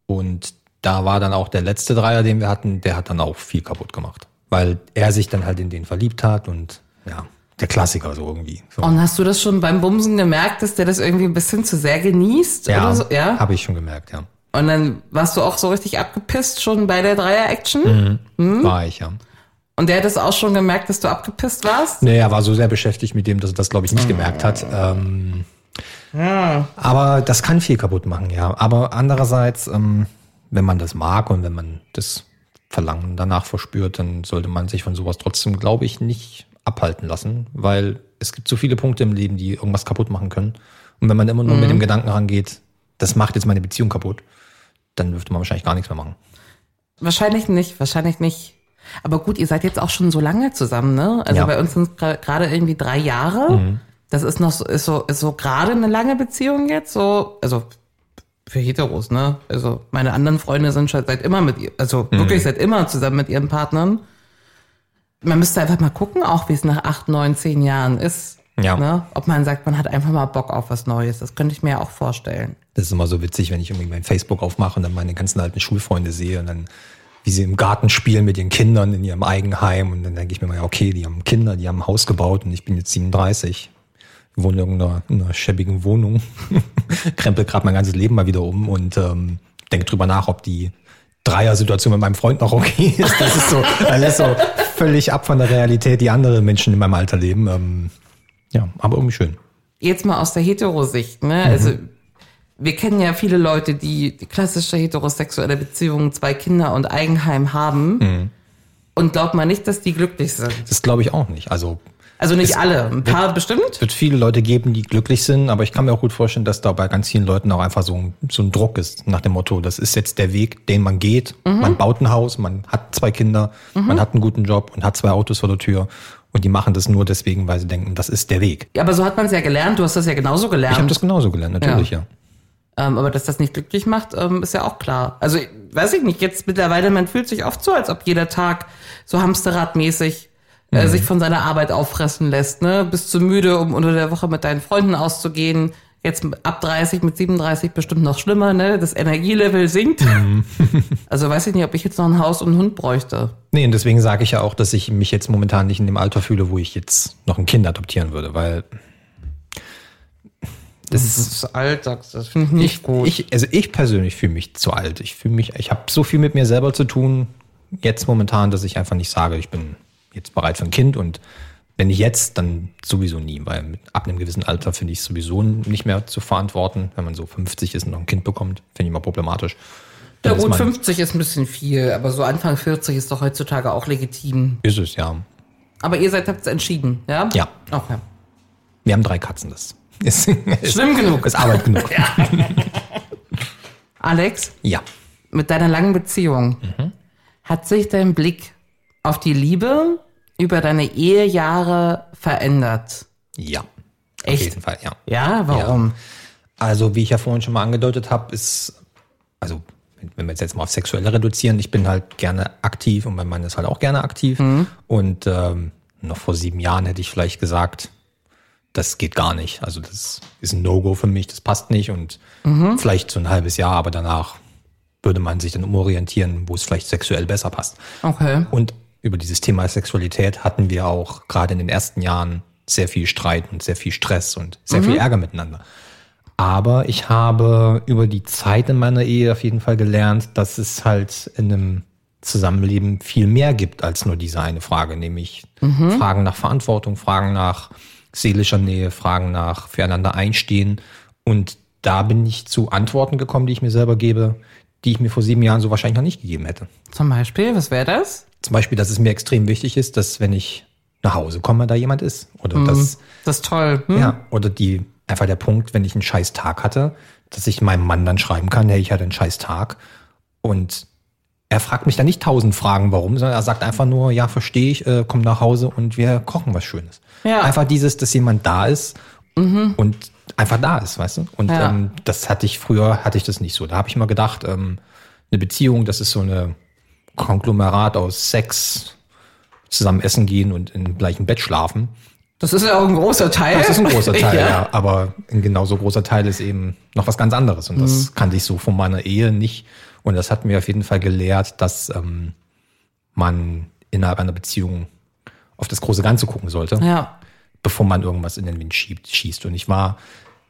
Und da war dann auch der letzte Dreier, den wir hatten, der hat dann auch viel kaputt gemacht. Weil er sich dann halt in den verliebt hat und ja, der Klassiker so irgendwie. So. Und hast du das schon beim Bumsen gemerkt, dass der das irgendwie ein bisschen zu sehr genießt? ja, oder so? ja? habe ich schon gemerkt, ja. Und dann warst du auch so richtig abgepisst schon bei der Dreier-Action? Mhm. War ich, ja. Und der hat das auch schon gemerkt, dass du abgepisst warst? Nee, er war so sehr beschäftigt mit dem, dass er das, glaube ich, nicht gemerkt hat. Ähm, Aber das kann viel kaputt machen, ja. Aber andererseits, ähm, wenn man das mag und wenn man das Verlangen danach verspürt, dann sollte man sich von sowas trotzdem, glaube ich, nicht abhalten lassen, weil es gibt so viele Punkte im Leben, die irgendwas kaputt machen können. Und wenn man immer nur mit dem Gedanken rangeht, das macht jetzt meine Beziehung kaputt, dann dürfte man wahrscheinlich gar nichts mehr machen. Wahrscheinlich nicht, wahrscheinlich nicht. Aber gut, ihr seid jetzt auch schon so lange zusammen, ne? Also Ja. bei uns sind es gerade irgendwie drei Jahre. Mhm. Das ist noch so, ist so, ist so gerade eine lange Beziehung jetzt, so, also für Heteros, ne? Also meine anderen Freunde sind schon seit immer mit ihr, also Mhm. wirklich seit immer zusammen mit ihren Partnern. Man müsste einfach mal gucken, auch wie es nach acht, neun, zehn Jahren ist. Ja. Ne? Ob man sagt, man hat einfach mal Bock auf was Neues. Das könnte ich mir auch vorstellen. Das ist immer so witzig, wenn ich irgendwie mein Facebook aufmache und dann meine ganzen alten Schulfreunde sehe und dann, wie sie im Garten spielen mit ihren Kindern in ihrem Eigenheim. Und dann denke ich mir mal, ja, okay, die haben Kinder, die haben ein Haus gebaut und ich bin jetzt 37. Wohne in irgendeiner in einer schäbigen Wohnung, krempel gerade mein ganzes Leben mal wieder um und ähm, denke drüber nach, ob die Dreier-Situation mit meinem Freund noch okay ist. Das ist so, das ist so völlig ab von der Realität, die andere Menschen in meinem Alter leben. Ähm, ja, aber irgendwie schön. jetzt mal aus der Hetero-Sicht, ne? Also wir kennen ja viele Leute, die klassische heterosexuelle Beziehung, zwei Kinder und Eigenheim haben. Und glaubt man nicht, dass die glücklich sind. Das glaube ich auch nicht. Also Also nicht alle, ein paar bestimmt. Es wird viele Leute geben, die glücklich sind, aber ich kann mir auch gut vorstellen, dass da bei ganz vielen Leuten auch einfach so ein, so ein Druck ist, nach dem Motto, das ist jetzt der Weg, den man geht. Man baut ein Haus, man hat zwei Kinder, man hat einen guten Job und hat zwei Autos vor der Tür. Und die machen das nur deswegen, weil sie denken, das ist der Weg. Aber so hat man es ja gelernt, du hast das ja genauso gelernt. Ich habe das genauso gelernt, natürlich, ja. Ähm, aber dass das nicht glücklich macht, ähm, ist ja auch klar. Also weiß ich nicht, jetzt mittlerweile, man fühlt sich oft so, als ob jeder Tag so hamsterradmäßig äh, sich von seiner Arbeit auffressen lässt. Ne? Bist zu müde, um unter der Woche mit deinen Freunden auszugehen. Jetzt ab 30, mit 37 bestimmt noch schlimmer, ne? Das Energielevel sinkt. also weiß ich nicht, ob ich jetzt noch ein Haus und einen Hund bräuchte. Nee, und deswegen sage ich ja auch, dass ich mich jetzt momentan nicht in dem Alter fühle, wo ich jetzt noch ein Kind adoptieren würde, weil Das ist alt, sagst du. Das finde ich nicht gut. Ich, also ich persönlich fühle mich zu alt. Ich fühle mich, ich habe so viel mit mir selber zu tun, jetzt momentan, dass ich einfach nicht sage, ich bin jetzt bereit für ein Kind und wenn nicht jetzt, dann sowieso nie, weil mit, ab einem gewissen Alter finde ich es sowieso nicht mehr zu verantworten. Wenn man so 50 ist und noch ein Kind bekommt, finde ich mal problematisch. ja gut, man- 50 ist ein bisschen viel, aber so Anfang 40 ist doch heutzutage auch legitim. Ist es, ja. Aber ihr seid habt entschieden, ja? Ja. Okay. Wir haben drei Katzen, das ist, ist, Schlimm genug. ist Arbeit genug. Alex, ja. mit deiner langen Beziehung, Mhm. hat sich dein Blick auf die Liebe über deine Ehejahre verändert? Ja. Echt? Auf jeden Fall, ja. Ja, warum? Also, wie ich ja vorhin schon mal angedeutet habe, ist, also, wenn- wir jetzt, jetzt mal auf Sexuelle reduzieren, ich bin halt gerne aktiv und mein Mann ist halt auch gerne aktiv. Und ähm, noch vor sieben Jahren hätte ich vielleicht gesagt, das geht gar nicht. Also, das ist ein No-Go für mich, das passt nicht. Und vielleicht so ein halbes Jahr, aber danach würde man sich dann umorientieren, wo es vielleicht sexuell besser passt. Okay. Und über dieses Thema Sexualität hatten wir auch gerade in den ersten Jahren sehr viel Streit und sehr viel Stress und sehr viel Ärger miteinander. Aber ich habe über die Zeit in meiner Ehe auf jeden Fall gelernt, dass es halt in einem Zusammenleben viel mehr gibt als nur diese eine Frage, nämlich Fragen nach Verantwortung, Fragen nach seelischer Nähe, Fragen nach füreinander einstehen. Und da bin ich zu Antworten gekommen, die ich mir selber gebe, die ich mir vor sieben Jahren so wahrscheinlich noch nicht gegeben hätte. Zum Beispiel, was wäre das? Zum Beispiel, dass es mir extrem wichtig ist, dass wenn ich nach Hause komme, da jemand ist. Oder dass, Das ist toll. Hm? ja, oder die, einfach der Punkt, wenn ich einen scheiß Tag hatte, dass ich meinem Mann dann schreiben kann, hey, ich hatte einen scheiß Tag. Und er fragt mich dann nicht tausend Fragen, warum, sondern er sagt einfach nur, ja, verstehe ich, äh, komm nach Hause und wir kochen was Schönes. Ja. Einfach dieses, dass jemand da ist und einfach da ist, weißt du? Und Ja. ähm, das hatte ich früher, hatte ich das nicht so. Da habe ich immer gedacht, ähm, eine Beziehung, das ist so eine Konglomerat aus Sex, zusammen essen gehen und im gleichen Bett schlafen. Das ist ja auch ein großer Teil. Das ist ein großer Teil, ja. ja. Aber ein genauso großer Teil ist eben noch was ganz anderes. Und Mhm. das kannte ich so von meiner Ehe nicht. Und das hat mir auf jeden Fall gelehrt, dass ähm, man innerhalb einer Beziehung auf das große Ganze gucken sollte, Ja. bevor man irgendwas in den Wind schiebt, schießt. Und ich war,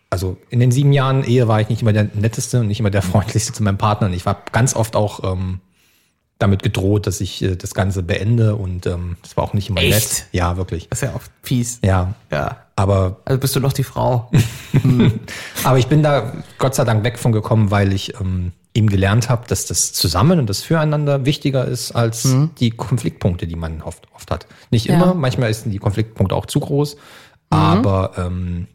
also in den sieben Jahren Ehe war ich nicht immer der netteste und nicht immer der freundlichste zu meinem Partner. Und ich war ganz oft auch ähm, damit gedroht, dass ich äh, das Ganze beende. Und ähm, das war auch nicht immer Echt? nett. Ja, wirklich. Das ist ja auch fies. Ja. Ja. Aber Also bist du doch die Frau. Aber ich bin da Gott sei Dank weg von gekommen, weil ich ähm, eben gelernt habe, dass das Zusammen und das Füreinander wichtiger ist als die Konfliktpunkte, die man oft, oft hat. Nicht Ja. immer, manchmal sind die Konfliktpunkte auch zu groß, aber ähm,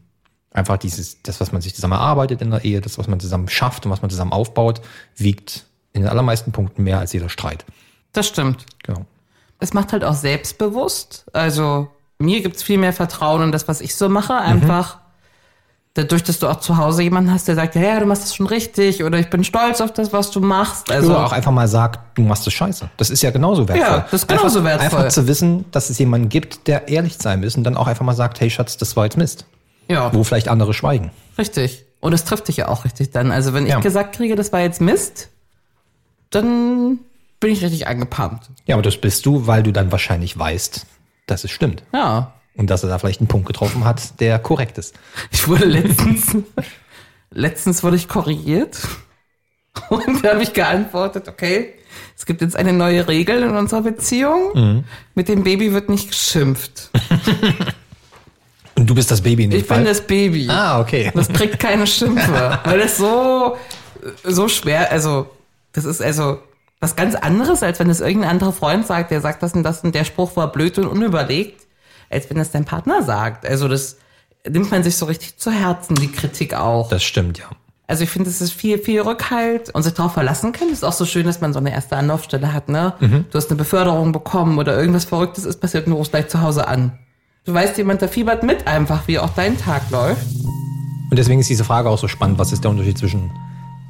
einfach dieses, das, was man sich zusammen erarbeitet in der Ehe, das, was man zusammen schafft und was man zusammen aufbaut, wiegt in den allermeisten Punkten mehr als jeder Streit. Das stimmt. Genau. Es macht halt auch selbstbewusst. Also mir gibt's viel mehr Vertrauen in das, was ich so mache. Einfach dadurch, dass du auch zu Hause jemanden hast, der sagt, ja, ja, du machst das schon richtig oder ich bin stolz auf das, was du machst. Also Oder auch einfach mal sagt, du machst das scheiße. Das ist ja genauso wertvoll. Ja, das ist genauso einfach, wertvoll. Einfach zu wissen, dass es jemanden gibt, der ehrlich sein ist und dann auch einfach mal sagt, hey Schatz, das war jetzt Mist. ja, Wo vielleicht andere schweigen. richtig. Und es trifft dich ja auch richtig dann. Also wenn Ja. ich gesagt kriege, das war jetzt Mist, dann bin ich richtig angepumpt. Ja, aber das bist du, weil du dann wahrscheinlich weißt, dass es stimmt. Ja. Und dass er da vielleicht einen Punkt getroffen hat, der korrekt ist. Ich wurde letztens, letztens wurde ich korrigiert. Und da habe ich geantwortet, okay, es gibt jetzt eine neue Regel in unserer Beziehung. Mit dem Baby wird nicht geschimpft. Und du bist das Baby in dem Ich Fall. bin das Baby. ah, okay. Das kriegt keine Schimpfe. Weil das so, so schwer, also, das ist also was ganz anderes, als wenn es irgendein anderer Freund sagt, der sagt das und das und der Spruch war blöd und unüberlegt, als wenn das dein Partner sagt. Also das nimmt man sich so richtig zu Herzen, die Kritik auch. Das stimmt, ja. Also ich finde, es ist viel, viel Rückhalt und sich darauf verlassen können. Es ist auch so schön, dass man so eine erste Anlaufstelle hat, ne? Du hast eine Beförderung bekommen oder irgendwas Verrücktes ist passiert und du rufst gleich zu Hause an. Du weißt, jemand, der fiebert mit einfach, wie auch dein Tag läuft. Und deswegen ist diese Frage auch so spannend. Was ist der Unterschied zwischen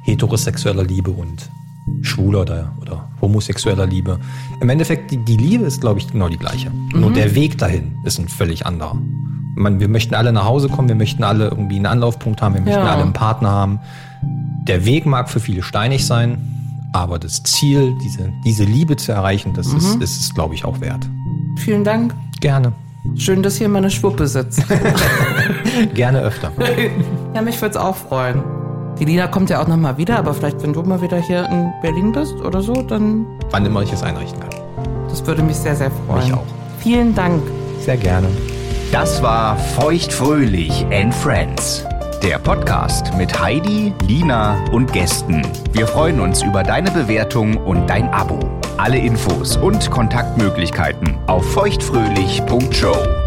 heterosexueller Liebe und schwuler oder, oder homosexueller Liebe? Im Endeffekt, die, die Liebe ist, glaube ich, genau die gleiche. Nur der Weg dahin ist ein völlig anderer. Man, wir möchten alle nach Hause kommen, wir möchten alle irgendwie einen Anlaufpunkt haben, wir möchten Ja. alle einen Partner haben. Der Weg mag für viele steinig sein, aber das Ziel, diese, diese Liebe zu erreichen, das ist, ist es, glaube ich, auch wert. Vielen Dank. Gerne. Schön, dass hier meine Schwuppe sitzt. Gerne öfter. ja, mich würde es auch freuen. Die Lina kommt ja auch noch mal wieder, aber vielleicht, wenn du mal wieder hier in Berlin bist oder so, dann Wann immer ich es einrichten kann. das würde mich sehr, sehr freuen. Mich auch. Vielen Dank. Sehr gerne. Das war Feuchtfröhlich and Friends. Der Podcast mit Heidi, Lina und Gästen. Wir freuen uns über deine Bewertung und dein Abo. Alle Infos und Kontaktmöglichkeiten auf feuchtfröhlich.show.